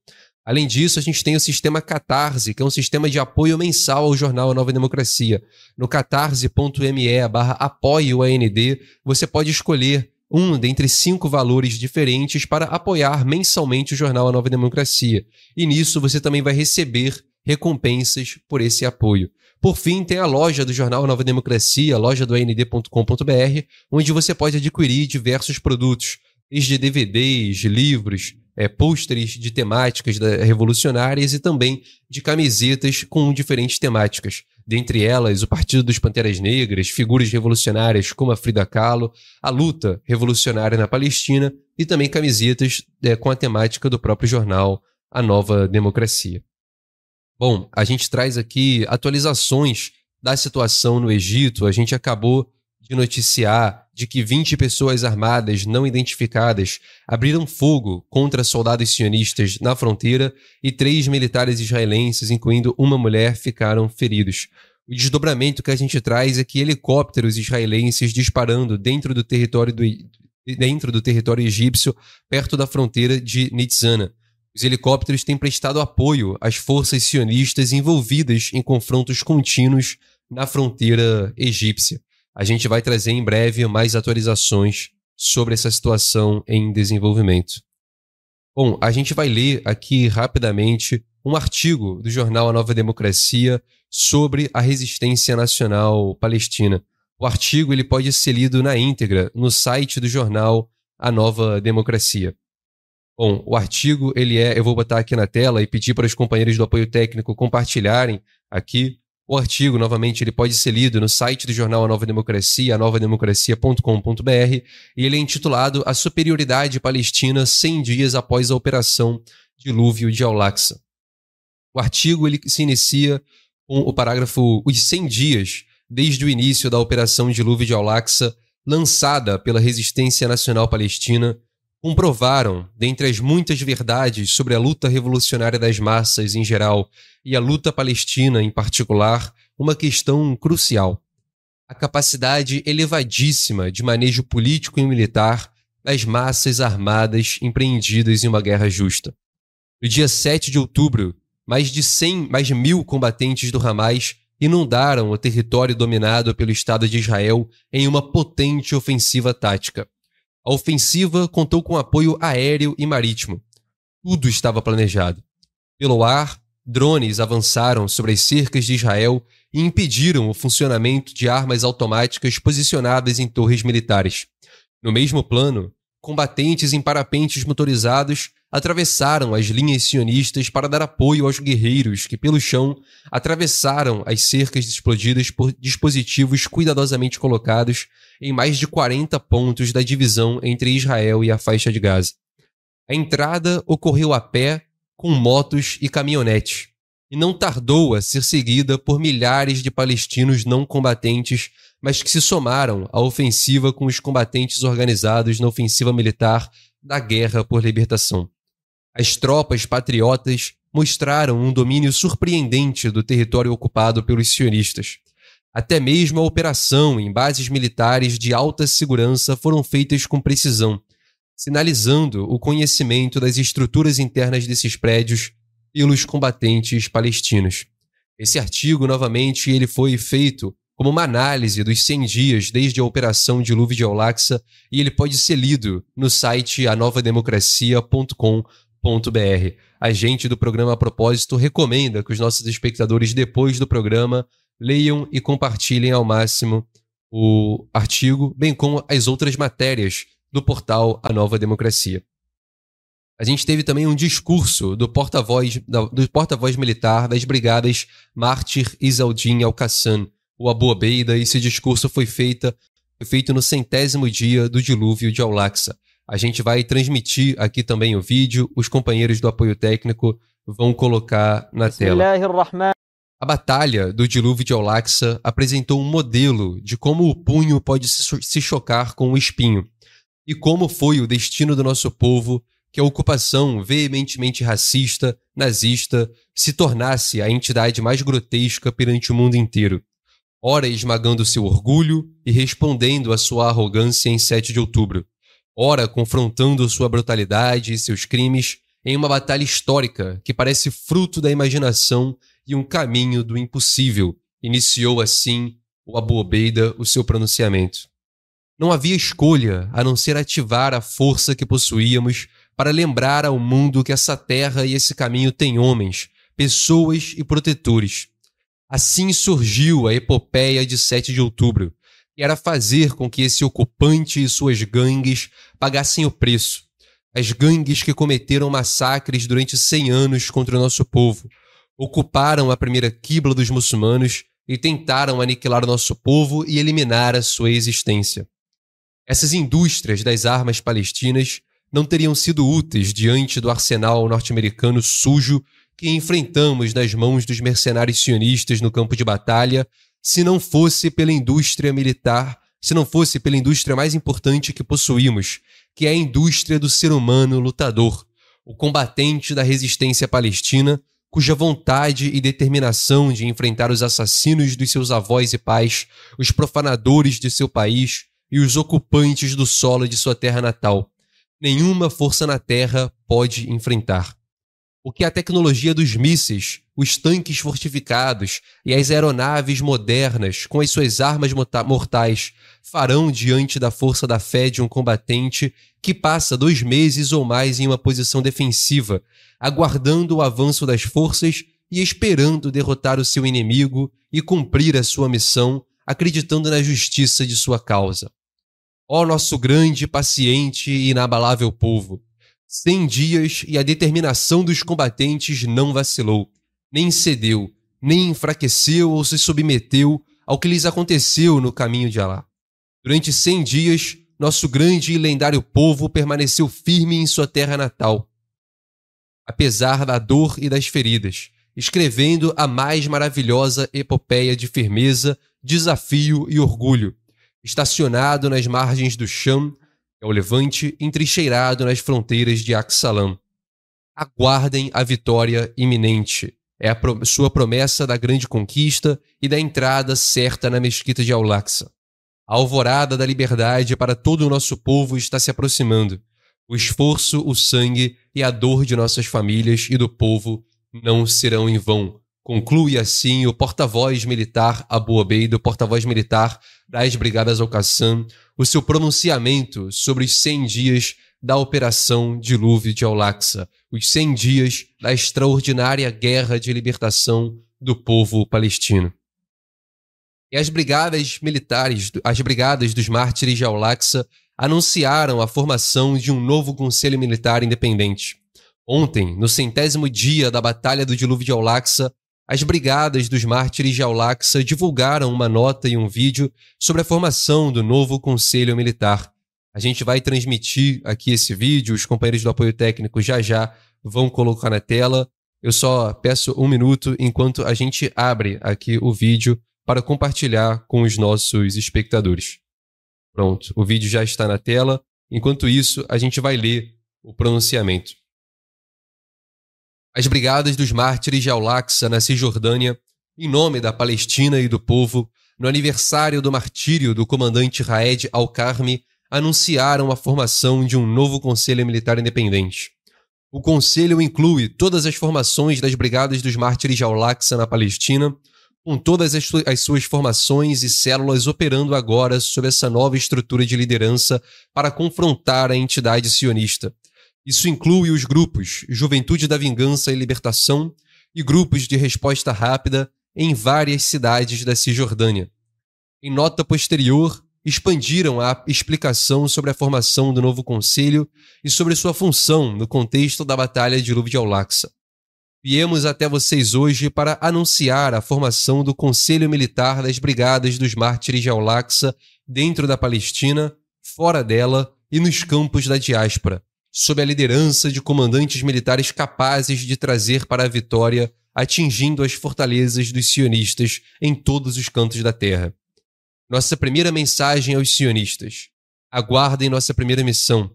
Além disso, a gente tem o sistema Catarse, que é um sistema de apoio mensal ao jornal A Nova Democracia. No catarse.me barra AND, você pode escolher um dentre cinco valores diferentes para apoiar mensalmente o jornal A Nova Democracia. E nisso você também vai receber recompensas por esse apoio. Por fim, tem a loja do jornal Nova Democracia, loja do AND.com.br, onde você pode adquirir diversos produtos, desde DVDs, livros, é, pôsteres de temáticas revolucionárias e também de camisetas com diferentes temáticas. Dentre elas, o Partido dos Panteras Negras, figuras revolucionárias como a Frida Kahlo, a luta revolucionária na Palestina e também camisetas é, com a temática do próprio jornal A Nova Democracia. Bom, a gente traz aqui atualizações da situação no Egito. A gente acabou de noticiar de que 20 pessoas armadas não identificadas abriram fogo contra soldados sionistas na fronteira e três militares israelenses, incluindo uma mulher, ficaram feridos. O desdobramento que a gente traz é que helicópteros israelenses disparando dentro do território do, dentro do território egípcio, perto da fronteira de Nitzana. Os helicópteros têm prestado apoio às forças sionistas envolvidas em confrontos contínuos na fronteira egípcia. A gente vai trazer em breve mais atualizações sobre essa situação em desenvolvimento. Bom, a gente vai ler aqui rapidamente um artigo do jornal A Nova Democracia sobre a resistência nacional palestina. O artigo ele pode ser lido na íntegra no site do jornal A Nova Democracia. Bom, o artigo ele é, eu vou botar aqui na tela e pedir para os companheiros do apoio técnico compartilharem aqui. O artigo, novamente, ele pode ser lido no site do jornal A Nova Democracia, anovademocracia.com.br, e ele é intitulado A Superioridade Palestina 100 dias após a Operação Dilúvio de Al-Aqsa. O artigo ele se inicia com o parágrafo Os 100 dias desde o início da Operação Dilúvio de Al-Aqsa, lançada pela Resistência Nacional Palestina comprovaram, dentre as muitas verdades sobre a luta revolucionária das massas em geral e a luta palestina em particular, uma questão crucial: a capacidade elevadíssima de manejo político e militar das massas armadas empreendidas em uma guerra justa. No dia 7 de outubro, mais de 100, mais de mil combatentes do Hamas inundaram o território dominado pelo Estado de Israel em uma potente ofensiva tática. A ofensiva contou com apoio aéreo e marítimo. Tudo estava planejado. Pelo ar, drones avançaram sobre as cercas de Israel e impediram o funcionamento de armas automáticas posicionadas em torres militares. No mesmo plano, combatentes em parapentes motorizados atravessaram as linhas sionistas para dar apoio aos guerreiros que, pelo chão, atravessaram as cercas explodidas por dispositivos cuidadosamente colocados em mais de 40 pontos da divisão entre Israel e a faixa de Gaza. A entrada ocorreu a pé, com motos e caminhonetes. e não tardou a ser seguida por milhares de palestinos não combatentes, mas que se somaram à ofensiva com os combatentes organizados na ofensiva militar da Guerra por Libertação. As tropas patriotas mostraram um domínio surpreendente do território ocupado pelos sionistas. Até mesmo a operação em bases militares de alta segurança foram feitas com precisão, sinalizando o conhecimento das estruturas internas desses prédios pelos combatentes palestinos. Esse artigo, novamente, ele foi feito como uma análise dos 100 dias desde a Operação Dilúvio de Al-Aqsa e ele pode ser lido no site anovademocracia.com.br. A gente do programa a propósito recomenda que os nossos espectadores, depois do programa, leiam e compartilhem ao máximo o artigo, bem como as outras matérias do portal A Nova Democracia. A gente teve também um discurso do porta-voz do porta-voz militar das brigadas Mártir Isaldin Al-Qassam, o Abu Obeida, e esse discurso foi, feita, foi feito no centésimo dia do dilúvio de Al-Aqsa. A gente vai transmitir aqui também o vídeo, os companheiros do apoio técnico vão colocar na tela. A batalha do dilúvio de Al-Aqsa apresentou um modelo de como o punho pode se chocar com o espinho e como foi o destino do nosso povo que a ocupação veementemente racista, nazista, se tornasse a entidade mais grotesca perante o mundo inteiro, ora esmagando seu orgulho e respondendo à sua arrogância em 7 de outubro, ora confrontando sua brutalidade e seus crimes em uma batalha histórica que parece fruto da imaginação e um caminho do impossível, iniciou assim o Abu Obeida o seu pronunciamento. Não havia escolha a não ser ativar a força que possuíamos para lembrar ao mundo que essa terra e esse caminho têm homens, pessoas e protetores. Assim surgiu a epopeia de 7 de outubro, que era fazer com que esse ocupante e suas gangues pagassem o preço. As gangues que cometeram massacres durante 100 anos contra o nosso povo, ocuparam a primeira quibla dos muçulmanos e tentaram aniquilar o nosso povo e eliminar a sua existência. Essas indústrias das armas palestinas não teriam sido úteis diante do arsenal norte-americano sujo que enfrentamos nas mãos dos mercenários sionistas no campo de batalha, se não fosse pela indústria militar, se não fosse pela indústria mais importante que possuímos, que é a indústria do ser humano lutador, o combatente da resistência palestina, cuja vontade e determinação de enfrentar os assassinos dos seus avós e pais, os profanadores de seu país e os ocupantes do solo de sua terra natal, nenhuma força na Terra pode enfrentar. O que a tecnologia dos mísseis, os tanques fortificados e as aeronaves modernas, com as suas armas mortais, farão diante da força da fé de um combatente que passa dois meses ou mais em uma posição defensiva, aguardando o avanço das forças e esperando derrotar o seu inimigo e cumprir a sua missão, acreditando na justiça de sua causa. Ó nosso grande, paciente e inabalável povo, cem dias e a determinação dos combatentes não vacilou, nem cedeu, nem enfraqueceu ou se submeteu ao que lhes aconteceu no caminho de Alá. Durante cem dias, nosso grande e lendário povo permaneceu firme em sua terra natal, apesar da dor e das feridas, escrevendo a mais maravilhosa epopeia de firmeza, desafio e orgulho, estacionado nas margens do Cham, é o levante, entrincheirado nas fronteiras de Axalam. Aguardem a vitória iminente. É a pro sua promessa da grande conquista e da entrada certa na mesquita de Al-Aqsa. A alvorada da liberdade para todo o nosso povo está se aproximando. O esforço, o sangue e a dor de nossas famílias e do povo não serão em vão. Conclui assim o porta-voz militar Abu Obeid, o porta-voz militar das Brigadas Al-Qassam, o seu pronunciamento sobre os 100 dias da Operação Dilúvio de Al-Aqsa, os 100 dias da extraordinária guerra de libertação do povo palestino. E as brigadas militares, as brigadas dos mártires de Al-Aqsa anunciaram a formação de um novo conselho militar independente. Ontem, no centésimo dia da Batalha do Dilúvio de Al-Aqsa, as brigadas dos mártires de Aulaxa divulgaram uma nota e um vídeo sobre a formação do novo Conselho Militar. A gente vai transmitir aqui esse vídeo, os companheiros do apoio técnico já já vão colocar na tela. Eu só peço um minuto enquanto a gente abre aqui o vídeo para compartilhar com os nossos espectadores. Pronto, o vídeo já está na tela. Enquanto isso, a gente vai ler o pronunciamento. As Brigadas dos Mártires de Al-Aqsa, na Cisjordânia, em nome da Palestina e do povo, no aniversário do martírio do comandante Raed al-Karmi, anunciaram a formação de um novo Conselho Militar Independente. O conselho inclui todas as formações das Brigadas dos Mártires de Al-Aqsa na Palestina, com todas as, as, suas formações e células operando agora sob essa nova estrutura de liderança para confrontar a entidade sionista. Isso inclui os grupos Juventude da Vingança e Libertação e grupos de resposta rápida em várias cidades da Cisjordânia. Em nota posterior, expandiram a explicação sobre a formação do novo conselho e sobre sua função no contexto da Batalha de Luv de Al-Aqsa. Viemos até vocês hoje para anunciar a formação do Conselho Militar das Brigadas dos Mártires de Al-Aqsa dentro da Palestina, fora dela e nos campos da diáspora, sob a liderança de comandantes militares capazes de trazer para a vitória, atingindo as fortalezas dos sionistas em todos os cantos da terra. Nossa primeira mensagem aos sionistas: aguardem nossa primeira missão.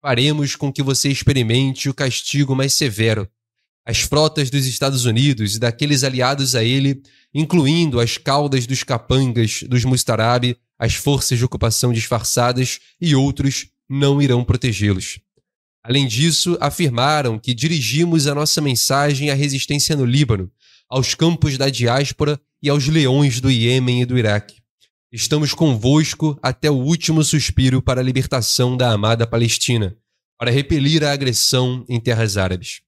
Faremos com que você experimente o castigo mais severo. As frotas dos Estados Unidos e daqueles aliados a ele, incluindo as caudas dos capangas dos Mustarabi, as forças de ocupação disfarçadas e outros, não irão protegê-los. Além disso, afirmaram que dirigimos a nossa mensagem à resistência no Líbano, aos campos da diáspora e aos leões do Iêmen e do Iraque. Estamos convosco até o último suspiro para a libertação da amada Palestina, para repelir a agressão em terras árabes.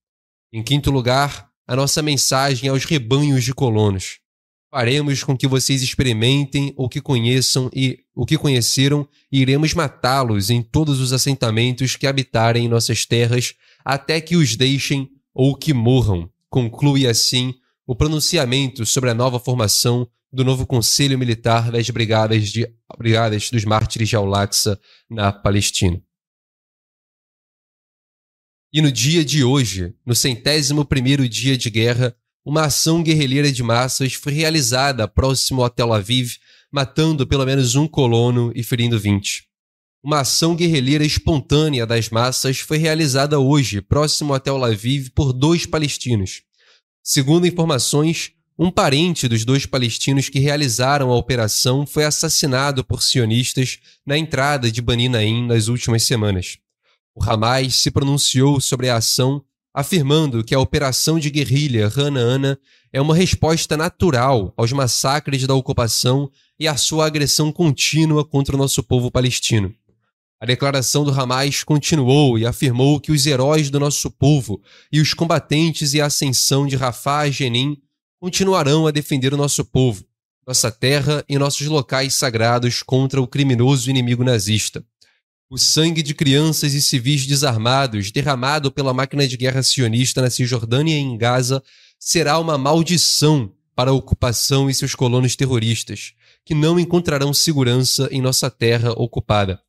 Em quinto lugar, a nossa mensagem aos rebanhos de colonos. Faremos com que vocês experimentem o que conheçam e o que conheceram e iremos matá-los em todos os assentamentos que habitarem em nossas terras até que os deixem ou que morram. Conclui assim o pronunciamento sobre a nova formação do novo Conselho Militar das Brigadas, de, Brigadas dos Mártires de Al-Aqsa na Palestina. E no dia de hoje, no centésimo primeiro dia de guerra, uma ação guerrilheira de massas foi realizada próximo a Tel Aviv, matando pelo menos um colono e ferindo 20. Uma ação guerrilheira espontânea das massas foi realizada hoje, próximo a Tel Aviv, por dois palestinos. Segundo informações, um parente dos dois palestinos que realizaram a operação foi assassinado por sionistas na entrada de Bani Naim nas últimas semanas. O Hamas se pronunciou sobre a ação, afirmando que a operação de guerrilha Hanaana é uma resposta natural aos massacres da ocupação e à sua agressão contínua contra o nosso povo palestino. A declaração do Hamas continuou e afirmou que os heróis do nosso povo e os combatentes e a ascensão de Rafah e Jenin continuarão a defender o nosso povo, nossa terra e nossos locais sagrados contra o criminoso inimigo nazista. O sangue de crianças e civis desarmados derramado pela máquina de guerra sionista na Cisjordânia e em Gaza será uma maldição para a ocupação e seus colonos terroristas, que não encontrarão segurança em nossa terra ocupada.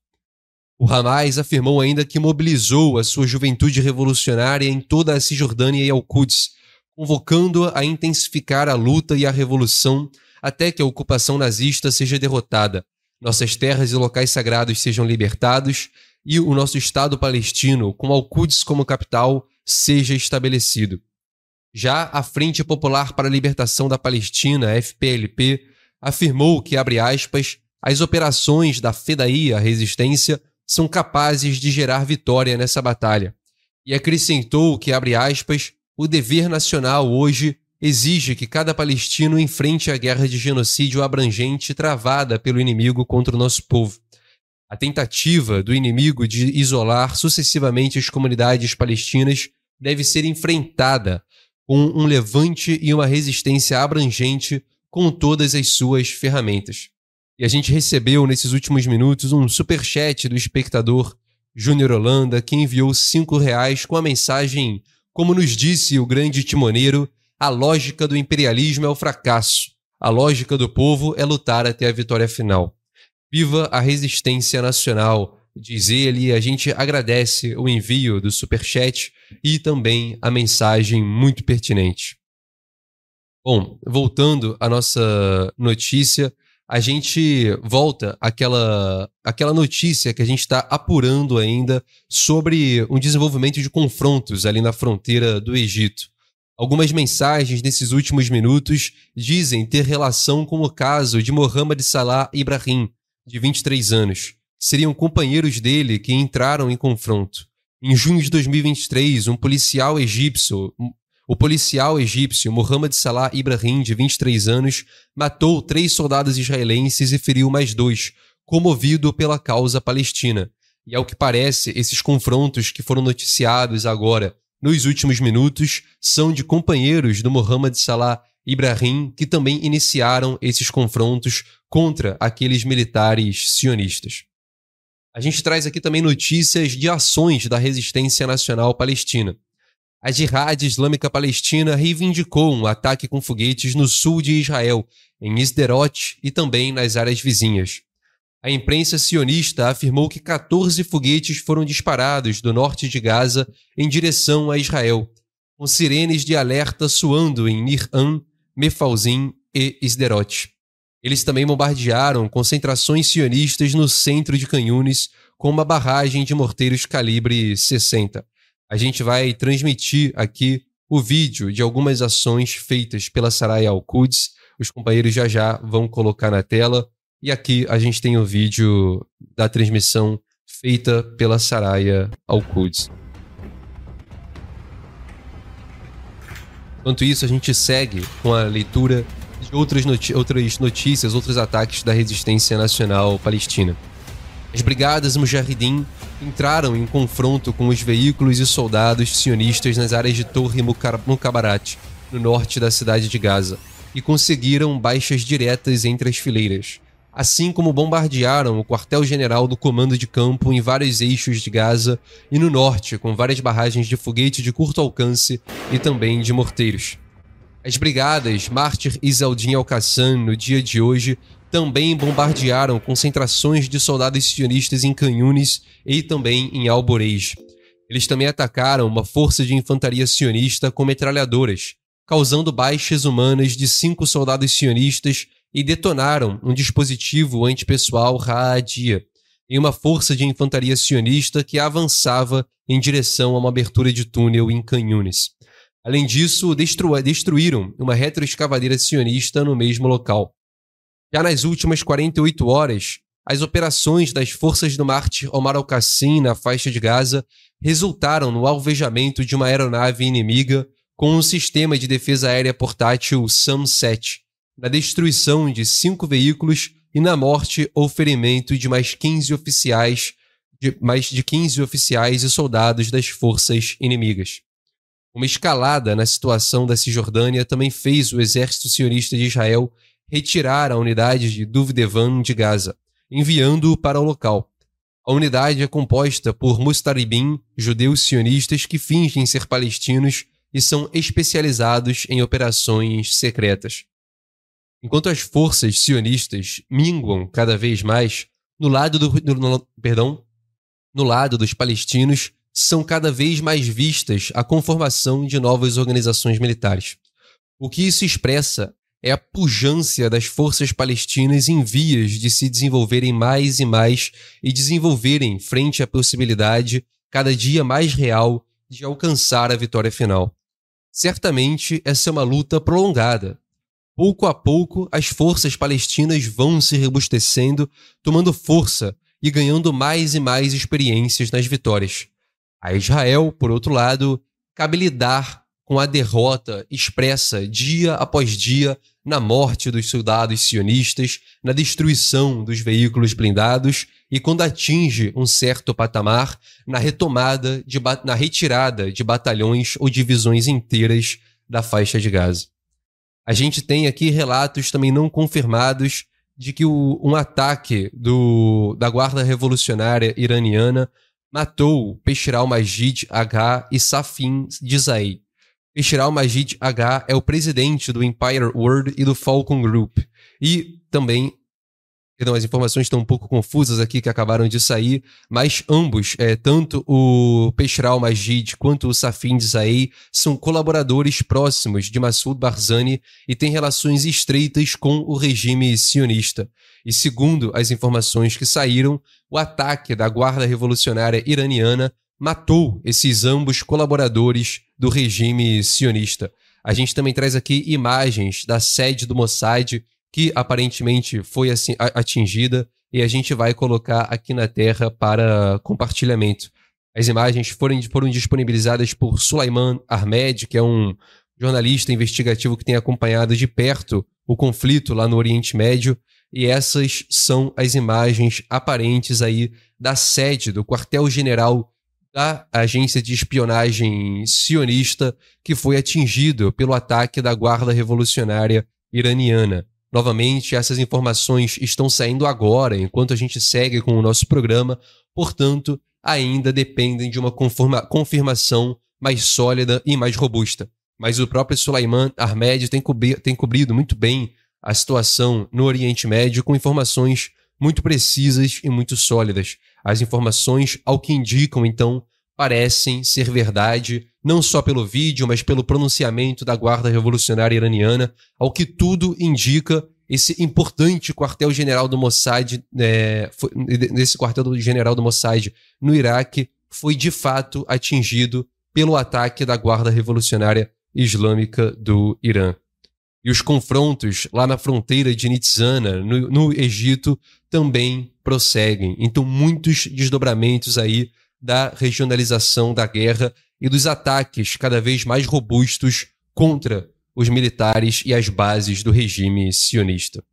O Hamas afirmou ainda que mobilizou a sua juventude revolucionária em toda a Cisjordânia e Al-Quds convocando-a a intensificar a luta e a revolução até que a ocupação nazista seja derrotada, nossas terras e locais sagrados sejam libertados e o nosso Estado palestino, com Al-Quds como capital, seja estabelecido. Já a Frente Popular para a Libertação da Palestina, FPLP, afirmou que, abre aspas, as operações da FEDAI, a resistência, são capazes de gerar vitória nessa batalha. E acrescentou que, abre aspas, o dever nacional hoje exige que cada palestino enfrente a guerra de genocídio abrangente travada pelo inimigo contra o nosso povo. A tentativa do inimigo de isolar sucessivamente as comunidades palestinas deve ser enfrentada com um levante e uma resistência abrangente com todas as suas ferramentas. E a gente recebeu nesses últimos minutos um super chat do espectador Júnior Holanda que enviou cinco reais com a mensagem como nos disse o grande timoneiro, a lógica do imperialismo é o fracasso. A lógica do povo é lutar até a vitória final. Viva a resistência nacional, diz ele. A gente agradece o envio do superchat e também a mensagem muito pertinente. Bom, voltando à nossa notícia, a gente volta àquela, àquela notícia que a gente está apurando ainda sobre um desenvolvimento de confrontos ali na fronteira do Egito. Algumas mensagens nesses últimos minutos dizem ter relação com o caso de Mohamed Salah Ibrahim, de 23 anos. Seriam companheiros dele que entraram em confronto. Em junho de 2023, um policial egípcio o policial egípcio Mohamed Salah Ibrahim, de 23 anos, matou três soldados israelenses e feriu mais dois, comovido pela causa palestina. E ao que parece, esses confrontos que foram noticiados agora, nos últimos minutos, são de companheiros do Mohamed Salah Ibrahim, que também iniciaram esses confrontos contra aqueles militares sionistas. A gente traz aqui também notícias de ações da resistência nacional palestina. A Jihad Islâmica Palestina reivindicou um ataque com foguetes no sul de Israel, em Sderot e também nas áreas vizinhas. A imprensa sionista afirmou que 14 foguetes foram disparados do norte de Gaza em direção a Israel, com sirenes de alerta soando em Nir-An, Mefalzim e Sderot. Eles também bombardearam concentrações sionistas no centro de Canhunes com uma barragem de morteiros calibre 60 a gente vai transmitir aqui o vídeo de algumas ações feitas pela Saraya Al-Quds. Os companheiros já já vão colocar na tela. E aqui a gente tem o vídeo da transmissão feita pela Saraya Al-Quds. Enquanto isso, a gente segue com a leitura de outras, outras notícias, outros ataques da resistência nacional palestina. As brigadas Mujahideen entraram em confronto com os veículos e soldados sionistas nas áreas de Torre Mukabarat, no norte da cidade de Gaza, e conseguiram baixas diretas entre as fileiras, assim como bombardearam o quartel-general do comando de campo em vários eixos de Gaza e no norte, com várias barragens de foguete de curto alcance e também de morteiros. As brigadas Mártir Isaldin Al-Qassam, no dia de hoje, também bombardearam concentrações de soldados sionistas em Canhunes e também em Alboreij. Eles também atacaram uma força de infantaria sionista com metralhadoras, causando baixas humanas de cinco soldados sionistas e detonaram um dispositivo antipessoal Raadia em uma força de infantaria sionista que avançava em direção a uma abertura de túnel em Canhunes. Além disso, destru destruíram uma retroescavadeira sionista no mesmo local. Já nas últimas 48 horas, as operações das forças do mártir Omar al-Qassim na faixa de Gaza resultaram no alvejamento de uma aeronave inimiga com um sistema de defesa aérea portátil SAM-7, na destruição de cinco veículos e na morte ou ferimento de mais 15 oficiais, de mais de 15 oficiais e soldados das forças inimigas. Uma escalada na situação da Cisjordânia também fez o exército sionista de Israel retirar a unidade de Duvdevan de Gaza, enviando-o para o local. A unidade é composta por mustaribim, judeus sionistas que fingem ser palestinos e são especializados em operações secretas. Enquanto as forças sionistas minguam cada vez mais, no lado do, no, perdão, no lado dos palestinos são cada vez mais vistas a conformação de novas organizações militares. O que isso expressa é a pujança das forças palestinas em vias de se desenvolverem mais e mais e desenvolverem frente à possibilidade, cada dia mais real, de alcançar a vitória final. Certamente essa é uma luta prolongada. Pouco a pouco, as forças palestinas vão se robustecendo, tomando força e ganhando mais e mais experiências nas vitórias. A Israel, por outro lado, cabe lidar com a derrota expressa dia após dia na morte dos soldados sionistas, na destruição dos veículos blindados e quando atinge um certo patamar na retomada de na retirada de batalhões ou divisões inteiras da faixa de Gaza. A gente tem aqui relatos também não confirmados de que o, um ataque do, da Guarda Revolucionária Iraniana matou Peshral Majid H e Safin Dizai, Ishral Majid H é o presidente do Empire World e do Falcon Group. E também Perdão, as informações estão um pouco confusas aqui que acabaram de sair, mas ambos, é, tanto o Peixral Majid quanto o Safin Zaei, são colaboradores próximos de Massoud Barzani e têm relações estreitas com o regime sionista. E segundo as informações que saíram, o ataque da Guarda Revolucionária Iraniana matou esses ambos colaboradores do regime sionista. A gente também traz aqui imagens da sede do Mossad que aparentemente foi assim, atingida e a gente vai colocar aqui na Terra para compartilhamento. As imagens foram, foram disponibilizadas por Sulaiman Ahmed, que é um jornalista investigativo que tem acompanhado de perto o conflito lá no Oriente Médio, e essas são as imagens aparentes aí da sede do quartel-general da agência de espionagem sionista que foi atingido pelo ataque da Guarda Revolucionária Iraniana. Novamente, essas informações estão saindo agora, enquanto a gente segue com o nosso programa, portanto, ainda dependem de uma confirmação mais sólida e mais robusta. Mas o próprio Sulaiman Ahmed tem, tem cobrido muito bem a situação no Oriente Médio com informações muito precisas e muito sólidas. As informações, ao que indicam, então, parecem ser verdade, não só pelo vídeo, mas pelo pronunciamento da Guarda Revolucionária Iraniana, ao que tudo indica esse importante quartel-general do Mossad, é, nesse quartel-general do Mossad no Iraque, foi de fato atingido pelo ataque da Guarda Revolucionária Islâmica do Irã. E os confrontos lá na fronteira de Nitzana, no, no Egito, também prosseguem. Então, muitos desdobramentos aí da regionalização da guerra e dos ataques cada vez mais robustos contra os militares e as bases do regime sionista.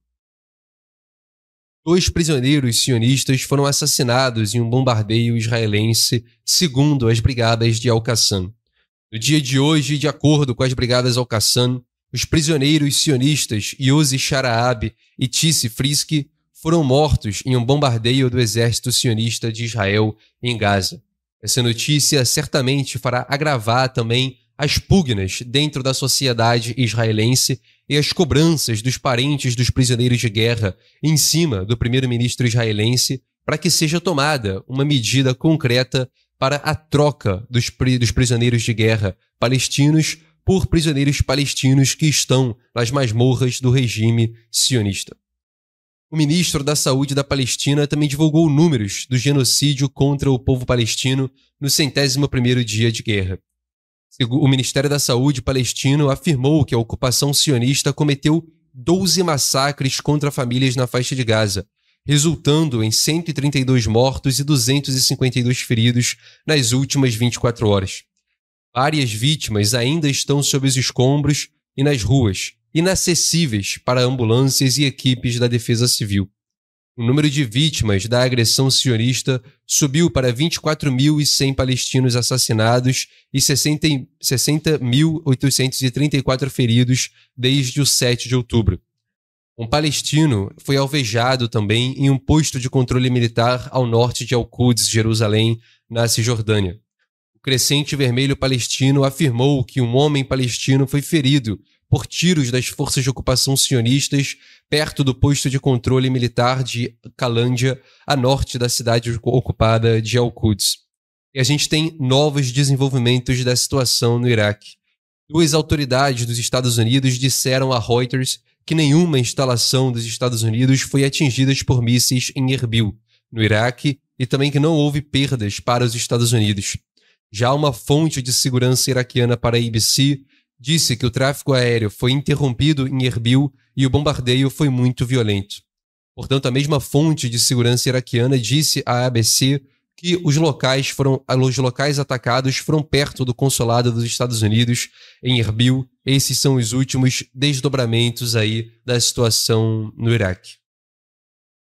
Dois prisioneiros sionistas foram assassinados em um bombardeio israelense, segundo as brigadas de Al-Qassam. No dia de hoje, de acordo com as brigadas Al-Qassam, os prisioneiros sionistas Yossi Sharaab e Tisse Frisky foram mortos em um bombardeio do exército sionista de Israel em Gaza. Essa notícia certamente fará agravar também as pugnas dentro da sociedade israelense e as cobranças dos parentes dos prisioneiros de guerra em cima do primeiro-ministro israelense para que seja tomada uma medida concreta para a troca dos, dos prisioneiros de guerra palestinos por prisioneiros palestinos que estão nas masmorras do regime sionista. O ministro da Saúde da Palestina também divulgou números do genocídio contra o povo palestino no centésimo primeiro dia de guerra. O Ministério da Saúde palestino afirmou que a ocupação sionista cometeu 12 massacres contra famílias na faixa de Gaza, resultando em 132 mortos e 252 feridos nas últimas 24 horas. Várias vítimas ainda estão sob os escombros e nas ruas, inacessíveis para ambulâncias e equipes da Defesa Civil. O número de vítimas da agressão sionista subiu para 24.100 palestinos assassinados e 60.834 feridos desde o 7 de outubro. Um palestino foi alvejado também em um posto de controle militar ao norte de Al-Quds, Jerusalém, na Cisjordânia. O Crescente Vermelho Palestino afirmou que um homem palestino foi ferido por tiros das forças de ocupação sionistas perto do posto de controle militar de Calândia, a norte da cidade ocupada de Al-Quds. E a gente tem novos desenvolvimentos da situação no Iraque. Duas autoridades dos Estados Unidos disseram a Reuters que nenhuma instalação dos Estados Unidos foi atingida por mísseis em Erbil, no Iraque, e também que não houve perdas para os Estados Unidos. Já uma fonte de segurança iraquiana para a ABC disse que o tráfego aéreo foi interrompido em Erbil e o bombardeio foi muito violento. Portanto, a mesma fonte de segurança iraquiana disse à ABC que os locais foram os locais atacados foram perto do consulado dos Estados Unidos em Erbil. Esses são os últimos desdobramentos aí da situação no Iraque.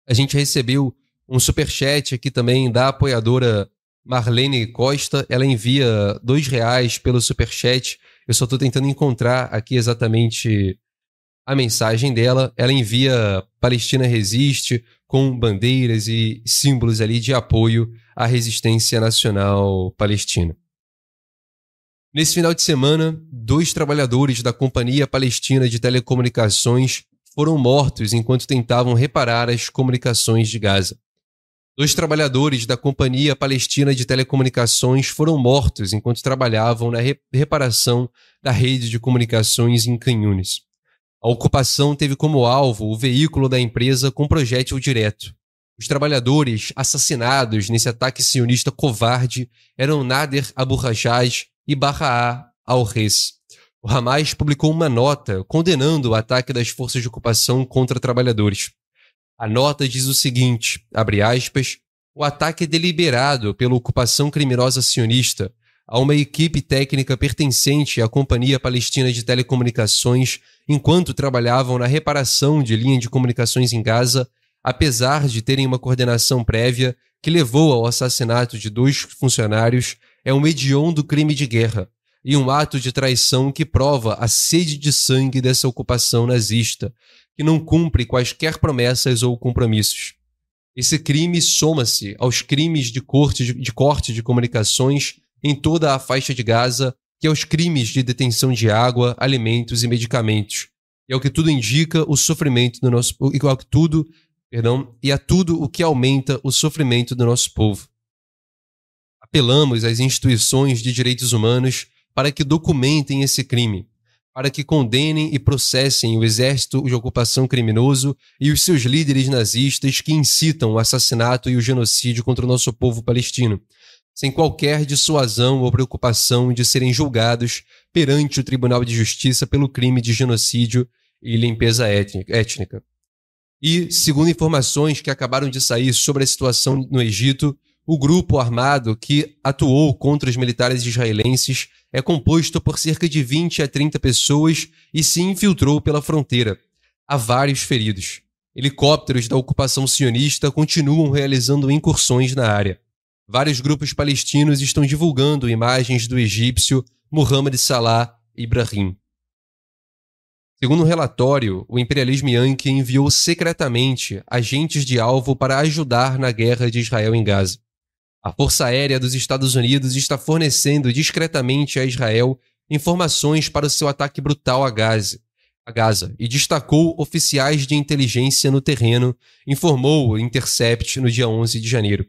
A gente recebeu um superchat aqui também da apoiadora Marlene Costa. Ela envia dois reais pelo superchat eu só estou tentando encontrar aqui exatamente a mensagem dela. Ela envia Palestina Resiste com bandeiras e símbolos ali de apoio à resistência nacional palestina. Nesse final de semana, dois trabalhadores da Companhia Palestina de Telecomunicações foram mortos enquanto tentavam reparar as comunicações de Gaza. Dois trabalhadores da Companhia Palestina de Telecomunicações foram mortos enquanto trabalhavam na reparação da rede de comunicações em Canhunes. A ocupação teve como alvo o veículo da empresa com projétil direto. Os trabalhadores assassinados nesse ataque sionista covarde eram Nader Abu Rajaj e Bahaa al-Res. O Hamas publicou uma nota condenando o ataque das forças de ocupação contra trabalhadores. A nota diz o seguinte, abre aspas, o ataque é deliberado pela ocupação criminosa sionista a uma equipe técnica pertencente à Companhia Palestina de Telecomunicações enquanto trabalhavam na reparação de linha de comunicações em Gaza, apesar de terem uma coordenação prévia que levou ao assassinato de dois funcionários, é um hediondo crime de guerra e um ato de traição que prova a sede de sangue dessa ocupação nazista, que não cumpre quaisquer promessas ou compromissos. Esse crime soma-se aos crimes de corte de, de corte de comunicações em toda a faixa de Gaza, que aos crimes de detenção de água, alimentos e medicamentos. E ao que tudo indica, o sofrimento do nosso e ao que tudo, perdão, e a tudo o que aumenta o sofrimento do nosso povo. Apelamos às instituições de direitos humanos para que documentem esse crime para que condenem e processem o exército de ocupação criminoso e os seus líderes nazistas que incitam o assassinato e o genocídio contra o nosso povo palestino, sem qualquer dissuasão ou preocupação de serem julgados perante o Tribunal de Justiça pelo crime de genocídio e limpeza étnica. E, segundo informações que acabaram de sair sobre a situação no Egito, o grupo armado que atuou contra os militares israelenses é composto por cerca de 20 a 30 pessoas e se infiltrou pela fronteira. Há vários feridos. Helicópteros da ocupação sionista continuam realizando incursões na área. Vários grupos palestinos estão divulgando imagens do egípcio Muhammad Salah Ibrahim. Segundo um relatório, o imperialismo Yankee enviou secretamente agentes de alvo para ajudar na guerra de Israel em Gaza. A Força Aérea dos Estados Unidos está fornecendo discretamente a Israel informações para o seu ataque brutal a Gaza, a Gaza e destacou oficiais de inteligência no terreno, informou o Intercept no dia 11 de janeiro.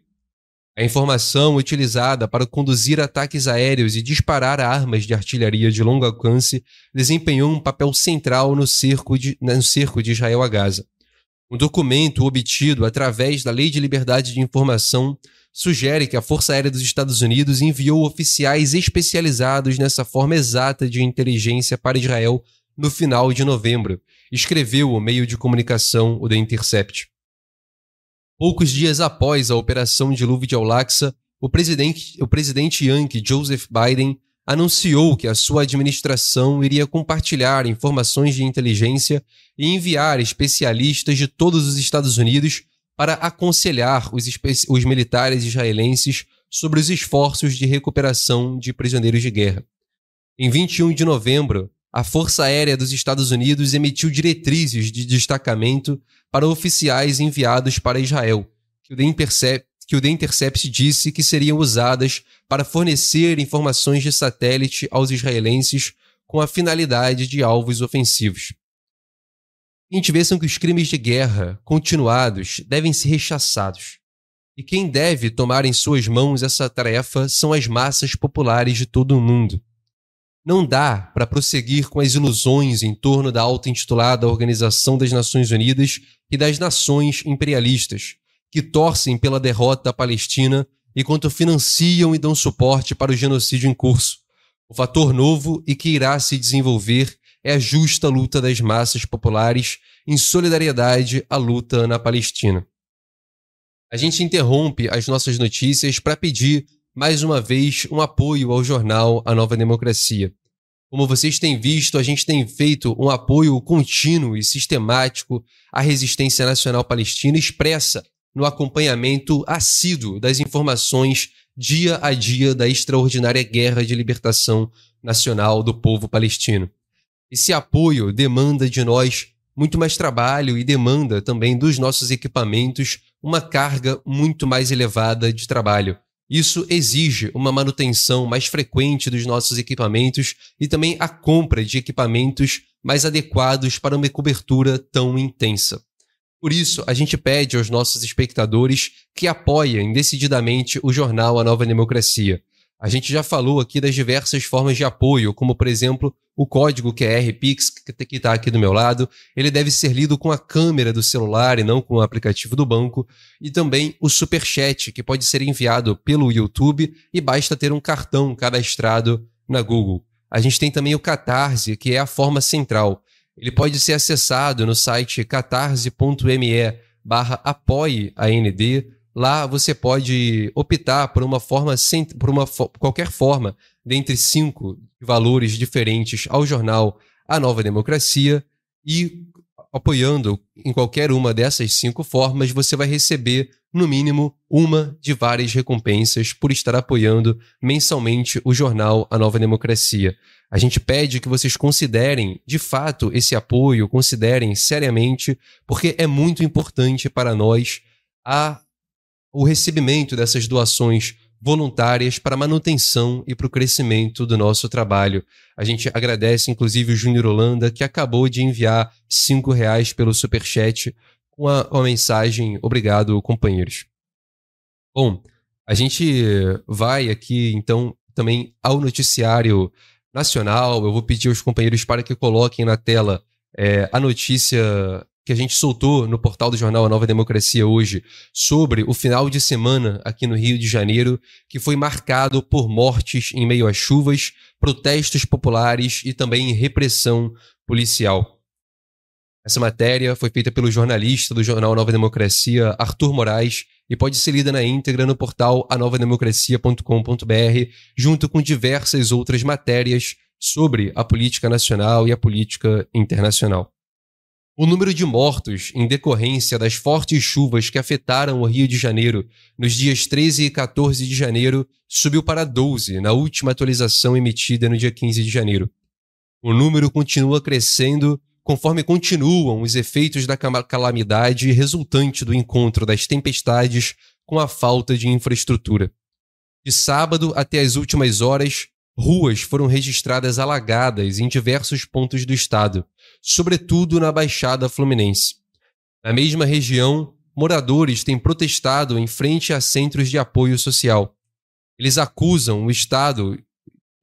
A informação utilizada para conduzir ataques aéreos e disparar armas de artilharia de longo alcance desempenhou um papel central no cerco de, no cerco de Israel a Gaza. Um documento obtido através da Lei de Liberdade de Informação sugere que a Força Aérea dos Estados Unidos enviou oficiais especializados nessa forma exata de inteligência para Israel no final de novembro, escreveu o meio de comunicação o The Intercept. Poucos dias após a operação dilúvio de Al-Aqsa, o presidente, o presidente Yankee Joseph Biden anunciou que a sua administração iria compartilhar informações de inteligência e enviar especialistas de todos os Estados Unidos para aconselhar os, os militares israelenses sobre os esforços de recuperação de prisioneiros de guerra. Em 21 de novembro, a Força Aérea dos Estados Unidos emitiu diretrizes de destacamento para oficiais enviados para Israel, que o The Intercept, que o The Intercept disse que seriam usadas para fornecer informações de satélite aos israelenses com a finalidade de alvos ofensivos. São que os crimes de guerra continuados devem ser rechaçados. E quem deve tomar em suas mãos essa tarefa são as massas populares de todo o mundo. Não dá para prosseguir com as ilusões em torno da auto-intitulada Organização das Nações Unidas e das nações imperialistas, que torcem pela derrota da Palestina enquanto financiam e dão suporte para o genocídio em curso. O fator novo e que irá se desenvolver é a justa luta das massas populares em solidariedade à luta na Palestina. A gente interrompe as nossas notícias para pedir, mais uma vez, um apoio ao jornal A Nova Democracia. Como vocês têm visto, a gente tem feito um apoio contínuo e sistemático à resistência nacional palestina expressa no acompanhamento assíduo das informações dia a dia da extraordinária guerra de libertação nacional do povo palestino. Esse apoio demanda de nós muito mais trabalho e demanda também dos nossos equipamentos uma carga muito mais elevada de trabalho. Isso exige uma manutenção mais frequente dos nossos equipamentos e também a compra de equipamentos mais adequados para uma cobertura tão intensa. Por isso, a gente pede aos nossos espectadores que apoiem decididamente o jornal A Nova Democracia. A gente já falou aqui das diversas formas de apoio, como por exemplo o código QR Pix que está aqui do meu lado. Ele deve ser lido com a câmera do celular e não com o aplicativo do banco. E também o Super Chat, que pode ser enviado pelo YouTube e basta ter um cartão cadastrado na Google. A gente tem também o Catarse, que é a forma central. Ele pode ser acessado no site catarse.me barra apoie AND Lá você pode optar por uma forma por uma qualquer forma dentre cinco valores diferentes ao jornal A Nova Democracia e apoiando em qualquer uma dessas cinco formas, você vai receber, no mínimo, uma de várias recompensas por estar apoiando mensalmente o jornal A Nova Democracia. A gente pede que vocês considerem, de fato, esse apoio, considerem seriamente, porque é muito importante para nós a o recebimento dessas doações voluntárias para a manutenção e para o crescimento do nosso trabalho. A gente agradece, inclusive, o Júnior Holanda, que acabou de enviar cinco reais pelo Superchat com a, com a mensagem Obrigado, companheiros. Bom, a gente vai aqui, então, também ao noticiário nacional. Eu vou pedir aos companheiros para que coloquem na tela é, a notícia que a gente soltou no portal do jornal A Nova Democracia hoje sobre o final de semana aqui no Rio de Janeiro, que foi marcado por mortes em meio às chuvas, protestos populares e também repressão policial. Essa matéria foi feita pelo jornalista do jornal Nova Democracia, Arthur Moraes, e pode ser lida na íntegra no portal anovademocracia.com.br, junto com diversas outras matérias sobre a política nacional e a política internacional. O número de mortos em decorrência das fortes chuvas que afetaram o Rio de Janeiro nos dias 13 e 14 de janeiro subiu para 12 na última atualização emitida no dia 15 de janeiro. O número continua crescendo conforme continuam os efeitos da calamidade resultante do encontro das tempestades com a falta de infraestrutura. De sábado até as últimas horas, ruas foram registradas alagadas em diversos pontos do estado, sobretudo na Baixada Fluminense. Na mesma região, moradores têm protestado em frente a centros de apoio social. Eles acusam o Estado,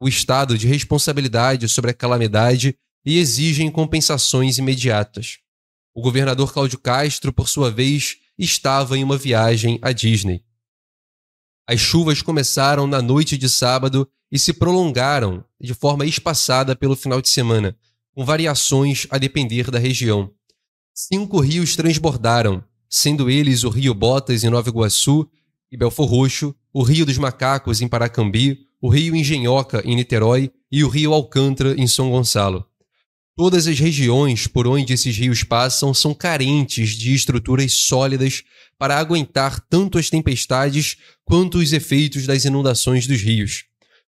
o Estado de responsabilidade sobre a calamidade e exigem compensações imediatas. O governador Cláudio Castro, por sua vez, estava em uma viagem à Disney. As chuvas começaram na noite de sábado e se prolongaram de forma espaçada pelo final de semana, com variações a depender da região. Cinco rios transbordaram, sendo eles o Rio Botas em Nova Iguaçu e Belfor Roxo, o Rio dos Macacos em Paracambi, o Rio Engenhoca em Niterói e o Rio Alcântara em São Gonçalo. Todas as regiões por onde esses rios passam são carentes de estruturas sólidas para aguentar tanto as tempestades quanto os efeitos das inundações dos rios.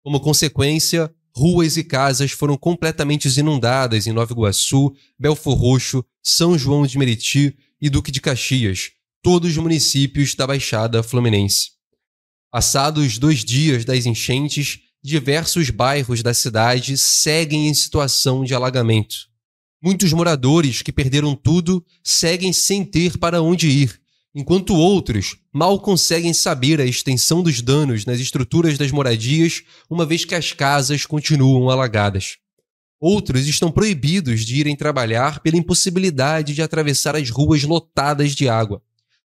Como consequência, ruas e casas foram completamente inundadas em Nova Iguaçu, Belfor Roxo, São João de Meriti e Duque de Caxias, todos municípios da Baixada Fluminense. Passados dois dias das enchentes, diversos bairros da cidade seguem em situação de alagamento. Muitos moradores que perderam tudo seguem sem ter para onde ir enquanto outros mal conseguem saber a extensão dos danos nas estruturas das moradias, uma vez que as casas continuam alagadas. Outros estão proibidos de irem trabalhar pela impossibilidade de atravessar as ruas lotadas de água.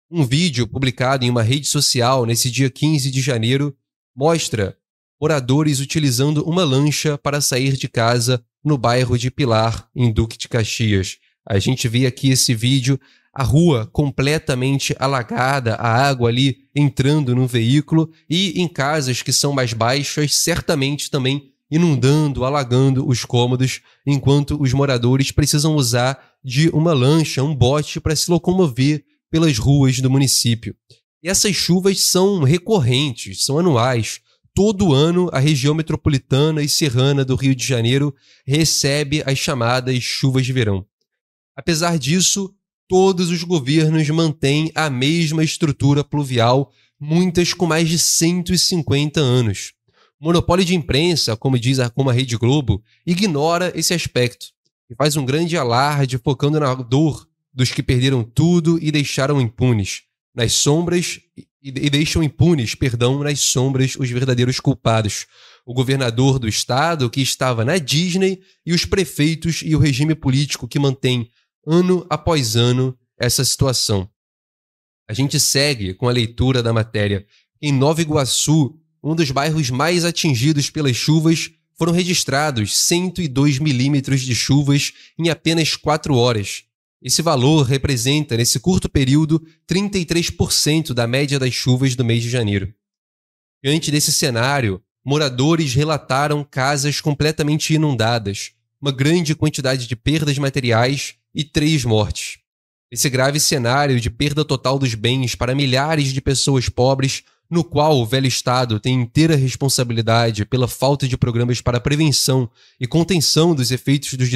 Um vídeo publicado em uma rede social nesse dia 15 de janeiro mostra moradores utilizando uma lancha para sair de casa no bairro de Pilar, em Duque de Caxias. A gente vê aqui esse vídeo a rua completamente alagada, a água ali entrando no veículo e em casas que são mais baixas, certamente também inundando, alagando os cômodos, enquanto os moradores precisam usar de uma lancha, um bote para se locomover pelas ruas do município. E essas chuvas são recorrentes, são anuais. Todo ano, a região metropolitana e serrana do Rio de Janeiro recebe as chamadas chuvas de verão. Apesar disso, todos os governos mantêm a mesma estrutura pluvial, muitas com mais de 150 anos. O monopólio de imprensa, como diz a, como a Rede Globo, ignora esse aspecto. e faz um grande alarde focando na dor dos que perderam tudo e deixaram impunes, nas sombras e, deixam impunes, perdão, nas sombras os verdadeiros culpados. O governador do estado que estava na Disney e os prefeitos e o regime político que mantém ano após ano essa situação. A gente segue com a leitura da matéria. Em Nova Iguaçu, um dos bairros mais atingidos pelas chuvas, foram registrados 102 milímetros de chuvas em apenas quatro horas. Esse valor representa, nesse curto período, 33% da média das chuvas do mês de janeiro. Diante desse cenário, moradores relataram casas completamente inundadas, uma grande quantidade de perdas materiais e três mortes. Esse grave cenário de perda total dos bens para milhares de pessoas pobres, no qual o velho Estado tem inteira responsabilidade pela falta de programas para prevenção e contenção dos efeitos dos,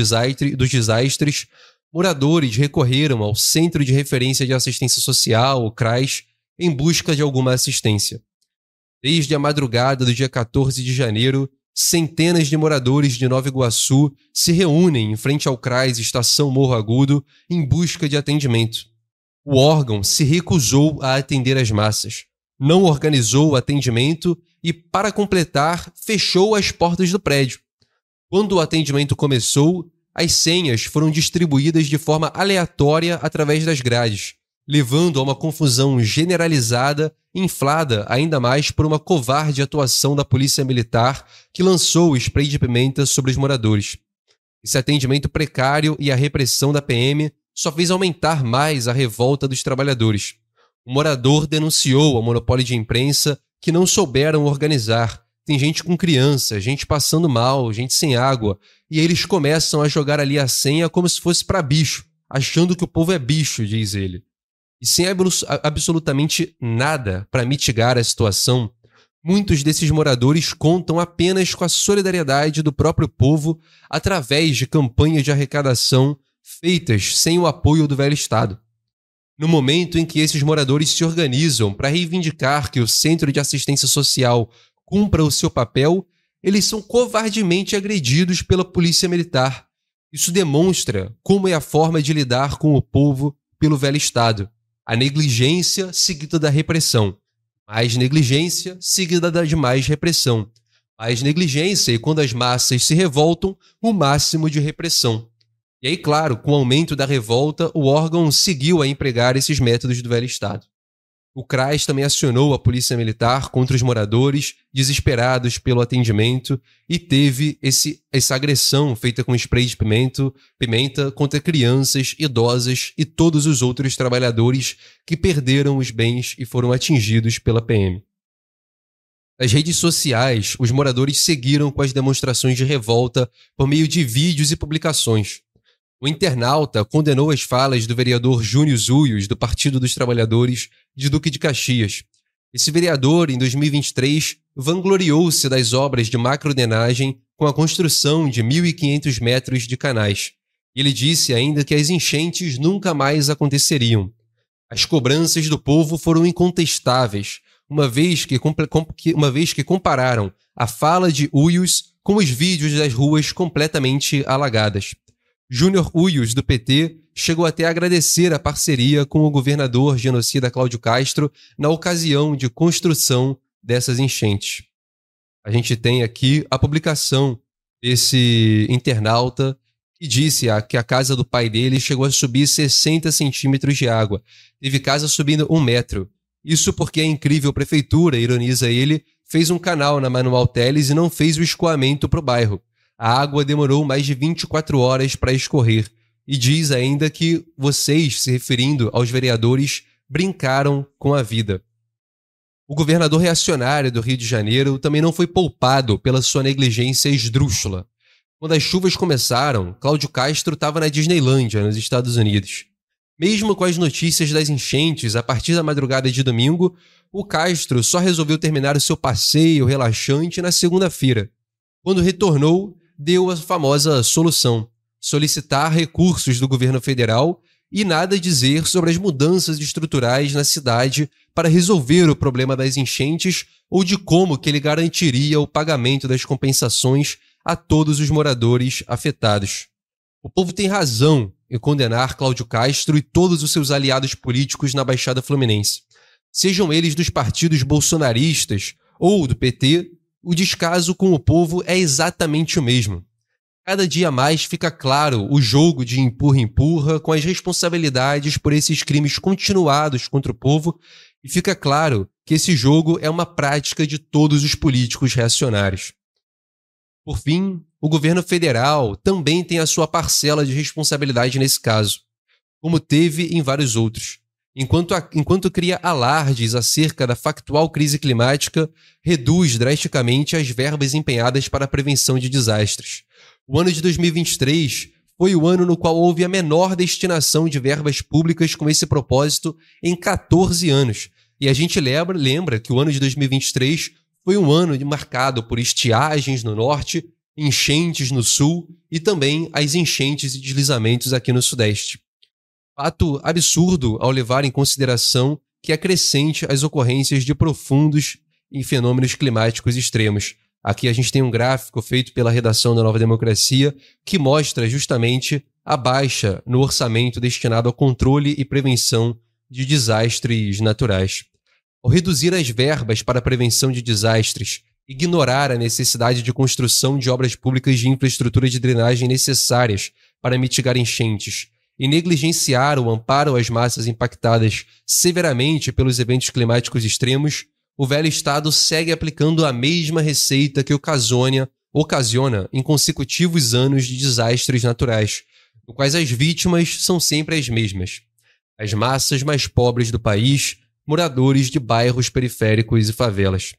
dos desastres, moradores recorreram ao Centro de Referência de Assistência Social, o CRAS, em busca de alguma assistência. Desde a madrugada do dia 14 de janeiro, centenas de moradores de Nova Iguaçu se reúnem em frente ao CRAS Estação Morro Agudo em busca de atendimento. O órgão se recusou a atender as massas, não organizou o atendimento e, para completar, fechou as portas do prédio. Quando o atendimento começou, as senhas foram distribuídas de forma aleatória através das grades, levando a uma confusão generalizada, inflada ainda mais por uma covarde atuação da polícia militar que lançou o spray de pimenta sobre os moradores. Esse atendimento precário e a repressão da PM só fez aumentar mais a revolta dos trabalhadores. O morador denunciou ao monopólio de imprensa que não souberam organizar tem gente com criança, gente passando mal, gente sem água, e eles começam a jogar ali a senha como se fosse para bicho, achando que o povo é bicho, diz ele. E sem absolutamente nada para mitigar a situação, muitos desses moradores contam apenas com a solidariedade do próprio povo através de campanhas de arrecadação feitas sem o apoio do velho Estado. No momento em que esses moradores se organizam para reivindicar que o Centro de Assistência Social cumpra o seu papel, eles são covardemente agredidos pela polícia militar. Isso demonstra como é a forma de lidar com o povo pelo velho Estado. A negligência seguida da repressão. Mais negligência seguida da de mais repressão. Mais negligência e quando as massas se revoltam, o máximo de repressão. E aí, claro, com o aumento da revolta, o órgão seguiu a empregar esses métodos do velho Estado. O CRAS também acionou a polícia militar contra os moradores desesperados pelo atendimento e teve esse, essa agressão feita com spray de pimento, pimenta contra crianças, idosas e todos os outros trabalhadores que perderam os bens e foram atingidos pela PM. Nas redes sociais, os moradores seguiram com as demonstrações de revolta por meio de vídeos e publicações. O internauta condenou as falas do vereador Júnior Zúios, do Partido dos Trabalhadores, de Duque de Caxias. Esse vereador, em 2023, vangloriou-se das obras de macrodenagem com a construção de 1.500 metros de canais. Ele disse ainda que as enchentes nunca mais aconteceriam. As cobranças do povo foram incontestáveis, uma vez que, uma vez que compararam a fala de Uios com os vídeos das ruas completamente alagadas. Júnior Uyos, do PT, chegou até a agradecer a parceria com o governador genocida Cláudio Castro na ocasião de construção dessas enchentes. A gente tem aqui a publicação desse internauta que disse que a casa do pai dele chegou a subir 60 centímetros de água. Teve casa subindo um metro. Isso porque a incrível prefeitura, ironiza ele, fez um canal na Manual Teles e não fez o escoamento para o bairro a água demorou mais de 24 horas para escorrer. E diz ainda que vocês, se referindo aos vereadores, brincaram com a vida. O governador reacionário do Rio de Janeiro também não foi poupado pela sua negligência esdrúxula. Quando as chuvas começaram, Cláudio Castro estava na Disneylândia, nos Estados Unidos. Mesmo com as notícias das enchentes a partir da madrugada de domingo, o Castro só resolveu terminar o seu passeio relaxante na segunda-feira. Quando retornou, deu a famosa solução: solicitar recursos do governo federal e nada dizer sobre as mudanças estruturais na cidade para resolver o problema das enchentes ou de como que ele garantiria o pagamento das compensações a todos os moradores afetados. O povo tem razão em condenar Cláudio Castro e todos os seus aliados políticos na Baixada Fluminense. Sejam eles dos partidos bolsonaristas ou do PT, o descaso com o povo é exatamente o mesmo. Cada dia mais fica claro o jogo de empurra-empurra com as responsabilidades por esses crimes continuados contra o povo, e fica claro que esse jogo é uma prática de todos os políticos reacionários. Por fim, o governo federal também tem a sua parcela de responsabilidade nesse caso, como teve em vários outros. Enquanto, a, enquanto cria alardes acerca da factual crise climática, reduz drasticamente as verbas empenhadas para a prevenção de desastres. O ano de 2023 foi o ano no qual houve a menor destinação de verbas públicas com esse propósito em 14 anos. E a gente lembra, lembra que o ano de 2023 foi um ano marcado por estiagens no norte, enchentes no sul e também as enchentes e deslizamentos aqui no sudeste. Fato absurdo ao levar em consideração que é crescente as ocorrências de profundos e fenômenos climáticos extremos. Aqui a gente tem um gráfico feito pela redação da Nova Democracia que mostra justamente a baixa no orçamento destinado ao controle e prevenção de desastres naturais. Ao reduzir as verbas para a prevenção de desastres, ignorar a necessidade de construção de obras públicas de infraestrutura de drenagem necessárias para mitigar enchentes e negligenciar o amparo às massas impactadas severamente pelos eventos climáticos extremos, o velho Estado segue aplicando a mesma receita que ocasiona, ocasiona em consecutivos anos de desastres naturais, no quais as vítimas são sempre as mesmas. As massas mais pobres do país, moradores de bairros periféricos e favelas.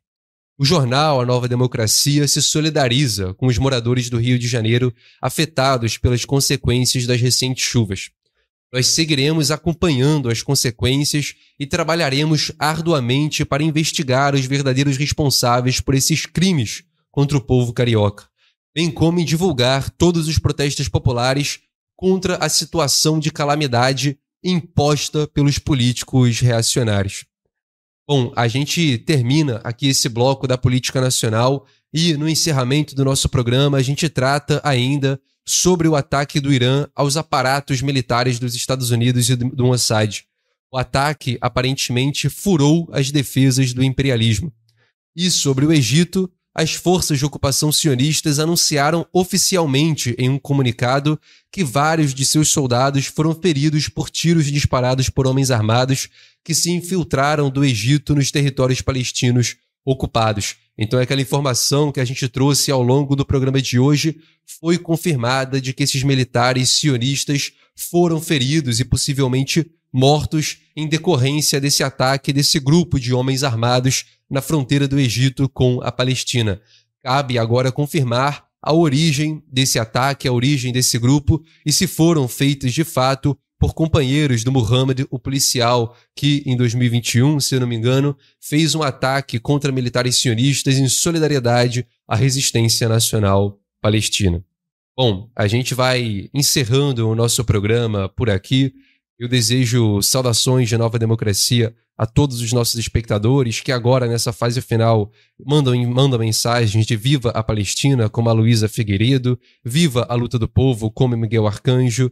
O jornal A Nova Democracia se solidariza com os moradores do Rio de Janeiro afetados pelas consequências das recentes chuvas. Nós seguiremos acompanhando as consequências e trabalharemos arduamente para investigar os verdadeiros responsáveis por esses crimes contra o povo carioca, bem como em divulgar todos os protestos populares contra a situação de calamidade imposta pelos políticos reacionários. Bom, a gente termina aqui esse bloco da política nacional e no encerramento do nosso programa a gente trata ainda sobre o ataque do Irã aos aparatos militares dos Estados Unidos e do Mossad. O ataque aparentemente furou as defesas do imperialismo. E sobre o Egito, as forças de ocupação sionistas anunciaram oficialmente em um comunicado que vários de seus soldados foram feridos por tiros disparados por homens armados que se infiltraram do Egito nos territórios palestinos ocupados. Então, aquela informação que a gente trouxe ao longo do programa de hoje foi confirmada de que esses militares sionistas foram feridos e possivelmente mortos em decorrência desse ataque desse grupo de homens armados na fronteira do Egito com a Palestina. Cabe agora confirmar a origem desse ataque, a origem desse grupo e se foram feitas de fato por companheiros do Muhammad, o policial que, em 2021, se eu não me engano, fez um ataque contra militares sionistas em solidariedade à resistência nacional palestina. Bom, a gente vai encerrando o nosso programa por aqui. Eu desejo saudações de nova democracia a todos os nossos espectadores que agora, nessa fase final, mandam, mandam mensagens de Viva a Palestina, como a Luísa Figueiredo, Viva a luta do povo, como Miguel Arcanjo.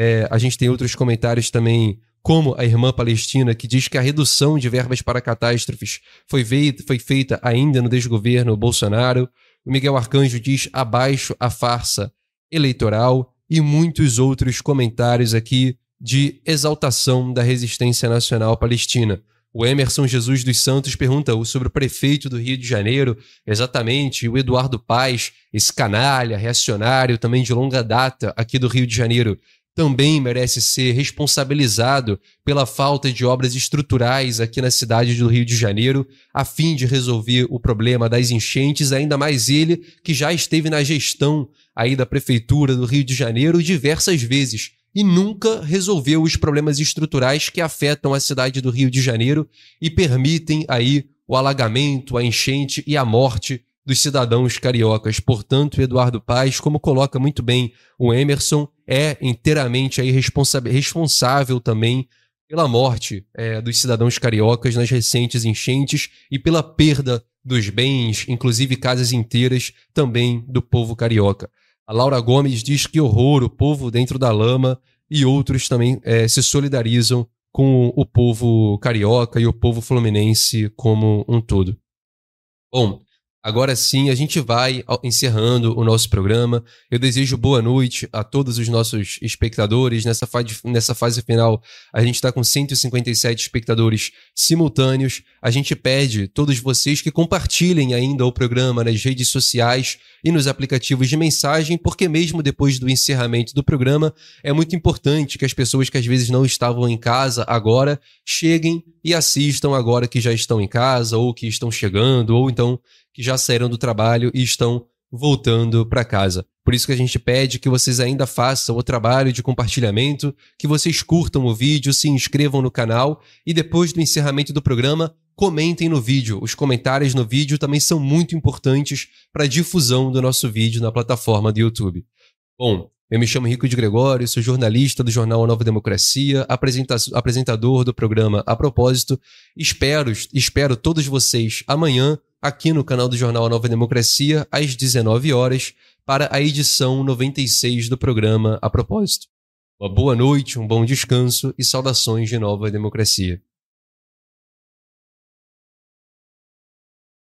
É, a gente tem outros comentários também, como a irmã palestina, que diz que a redução de verbas para catástrofes foi, foi feita ainda no desgoverno Bolsonaro. O Miguel Arcanjo diz abaixo a farsa eleitoral e muitos outros comentários aqui de exaltação da resistência nacional palestina. O Emerson Jesus dos Santos pergunta sobre o prefeito do Rio de Janeiro, exatamente, o Eduardo Paz, esse canalha, reacionário, também de longa data aqui do Rio de Janeiro, também merece ser responsabilizado pela falta de obras estruturais aqui na cidade do Rio de Janeiro, a fim de resolver o problema das enchentes, ainda mais ele que já esteve na gestão aí da prefeitura do Rio de Janeiro diversas vezes e nunca resolveu os problemas estruturais que afetam a cidade do Rio de Janeiro e permitem aí o alagamento, a enchente e a morte dos cidadãos cariocas. Portanto, Eduardo Paz, como coloca muito bem o Emerson, é inteiramente aí responsável também pela morte é, dos cidadãos cariocas nas recentes enchentes e pela perda dos bens, inclusive casas inteiras, também do povo carioca. A Laura Gomes diz que horror, o povo dentro da lama. E outros também é, se solidarizam com o povo carioca e o povo fluminense como um todo. Bom, Agora sim, a gente vai encerrando o nosso programa. Eu desejo boa noite a todos os nossos espectadores. Nessa fase, nessa fase final, a gente está com 157 espectadores simultâneos. A gente pede todos vocês que compartilhem ainda o programa nas redes sociais e nos aplicativos de mensagem, porque mesmo depois do encerramento do programa, é muito importante que as pessoas que às vezes não estavam em casa agora cheguem e assistam agora que já estão em casa, ou que estão chegando, ou então que já saíram do trabalho e estão voltando para casa. Por isso que a gente pede que vocês ainda façam o trabalho de compartilhamento, que vocês curtam o vídeo, se inscrevam no canal e depois do encerramento do programa, comentem no vídeo. Os comentários no vídeo também são muito importantes para a difusão do nosso vídeo na plataforma do YouTube. Bom, eu me chamo Rico de Gregório, sou jornalista do jornal A Nova Democracia, apresentador do programa A Propósito. Espero, espero todos vocês amanhã aqui no canal do Jornal A Nova Democracia, às 19 horas, para a edição 96 do programa A Propósito. Uma boa noite, um bom descanso e saudações de Nova Democracia.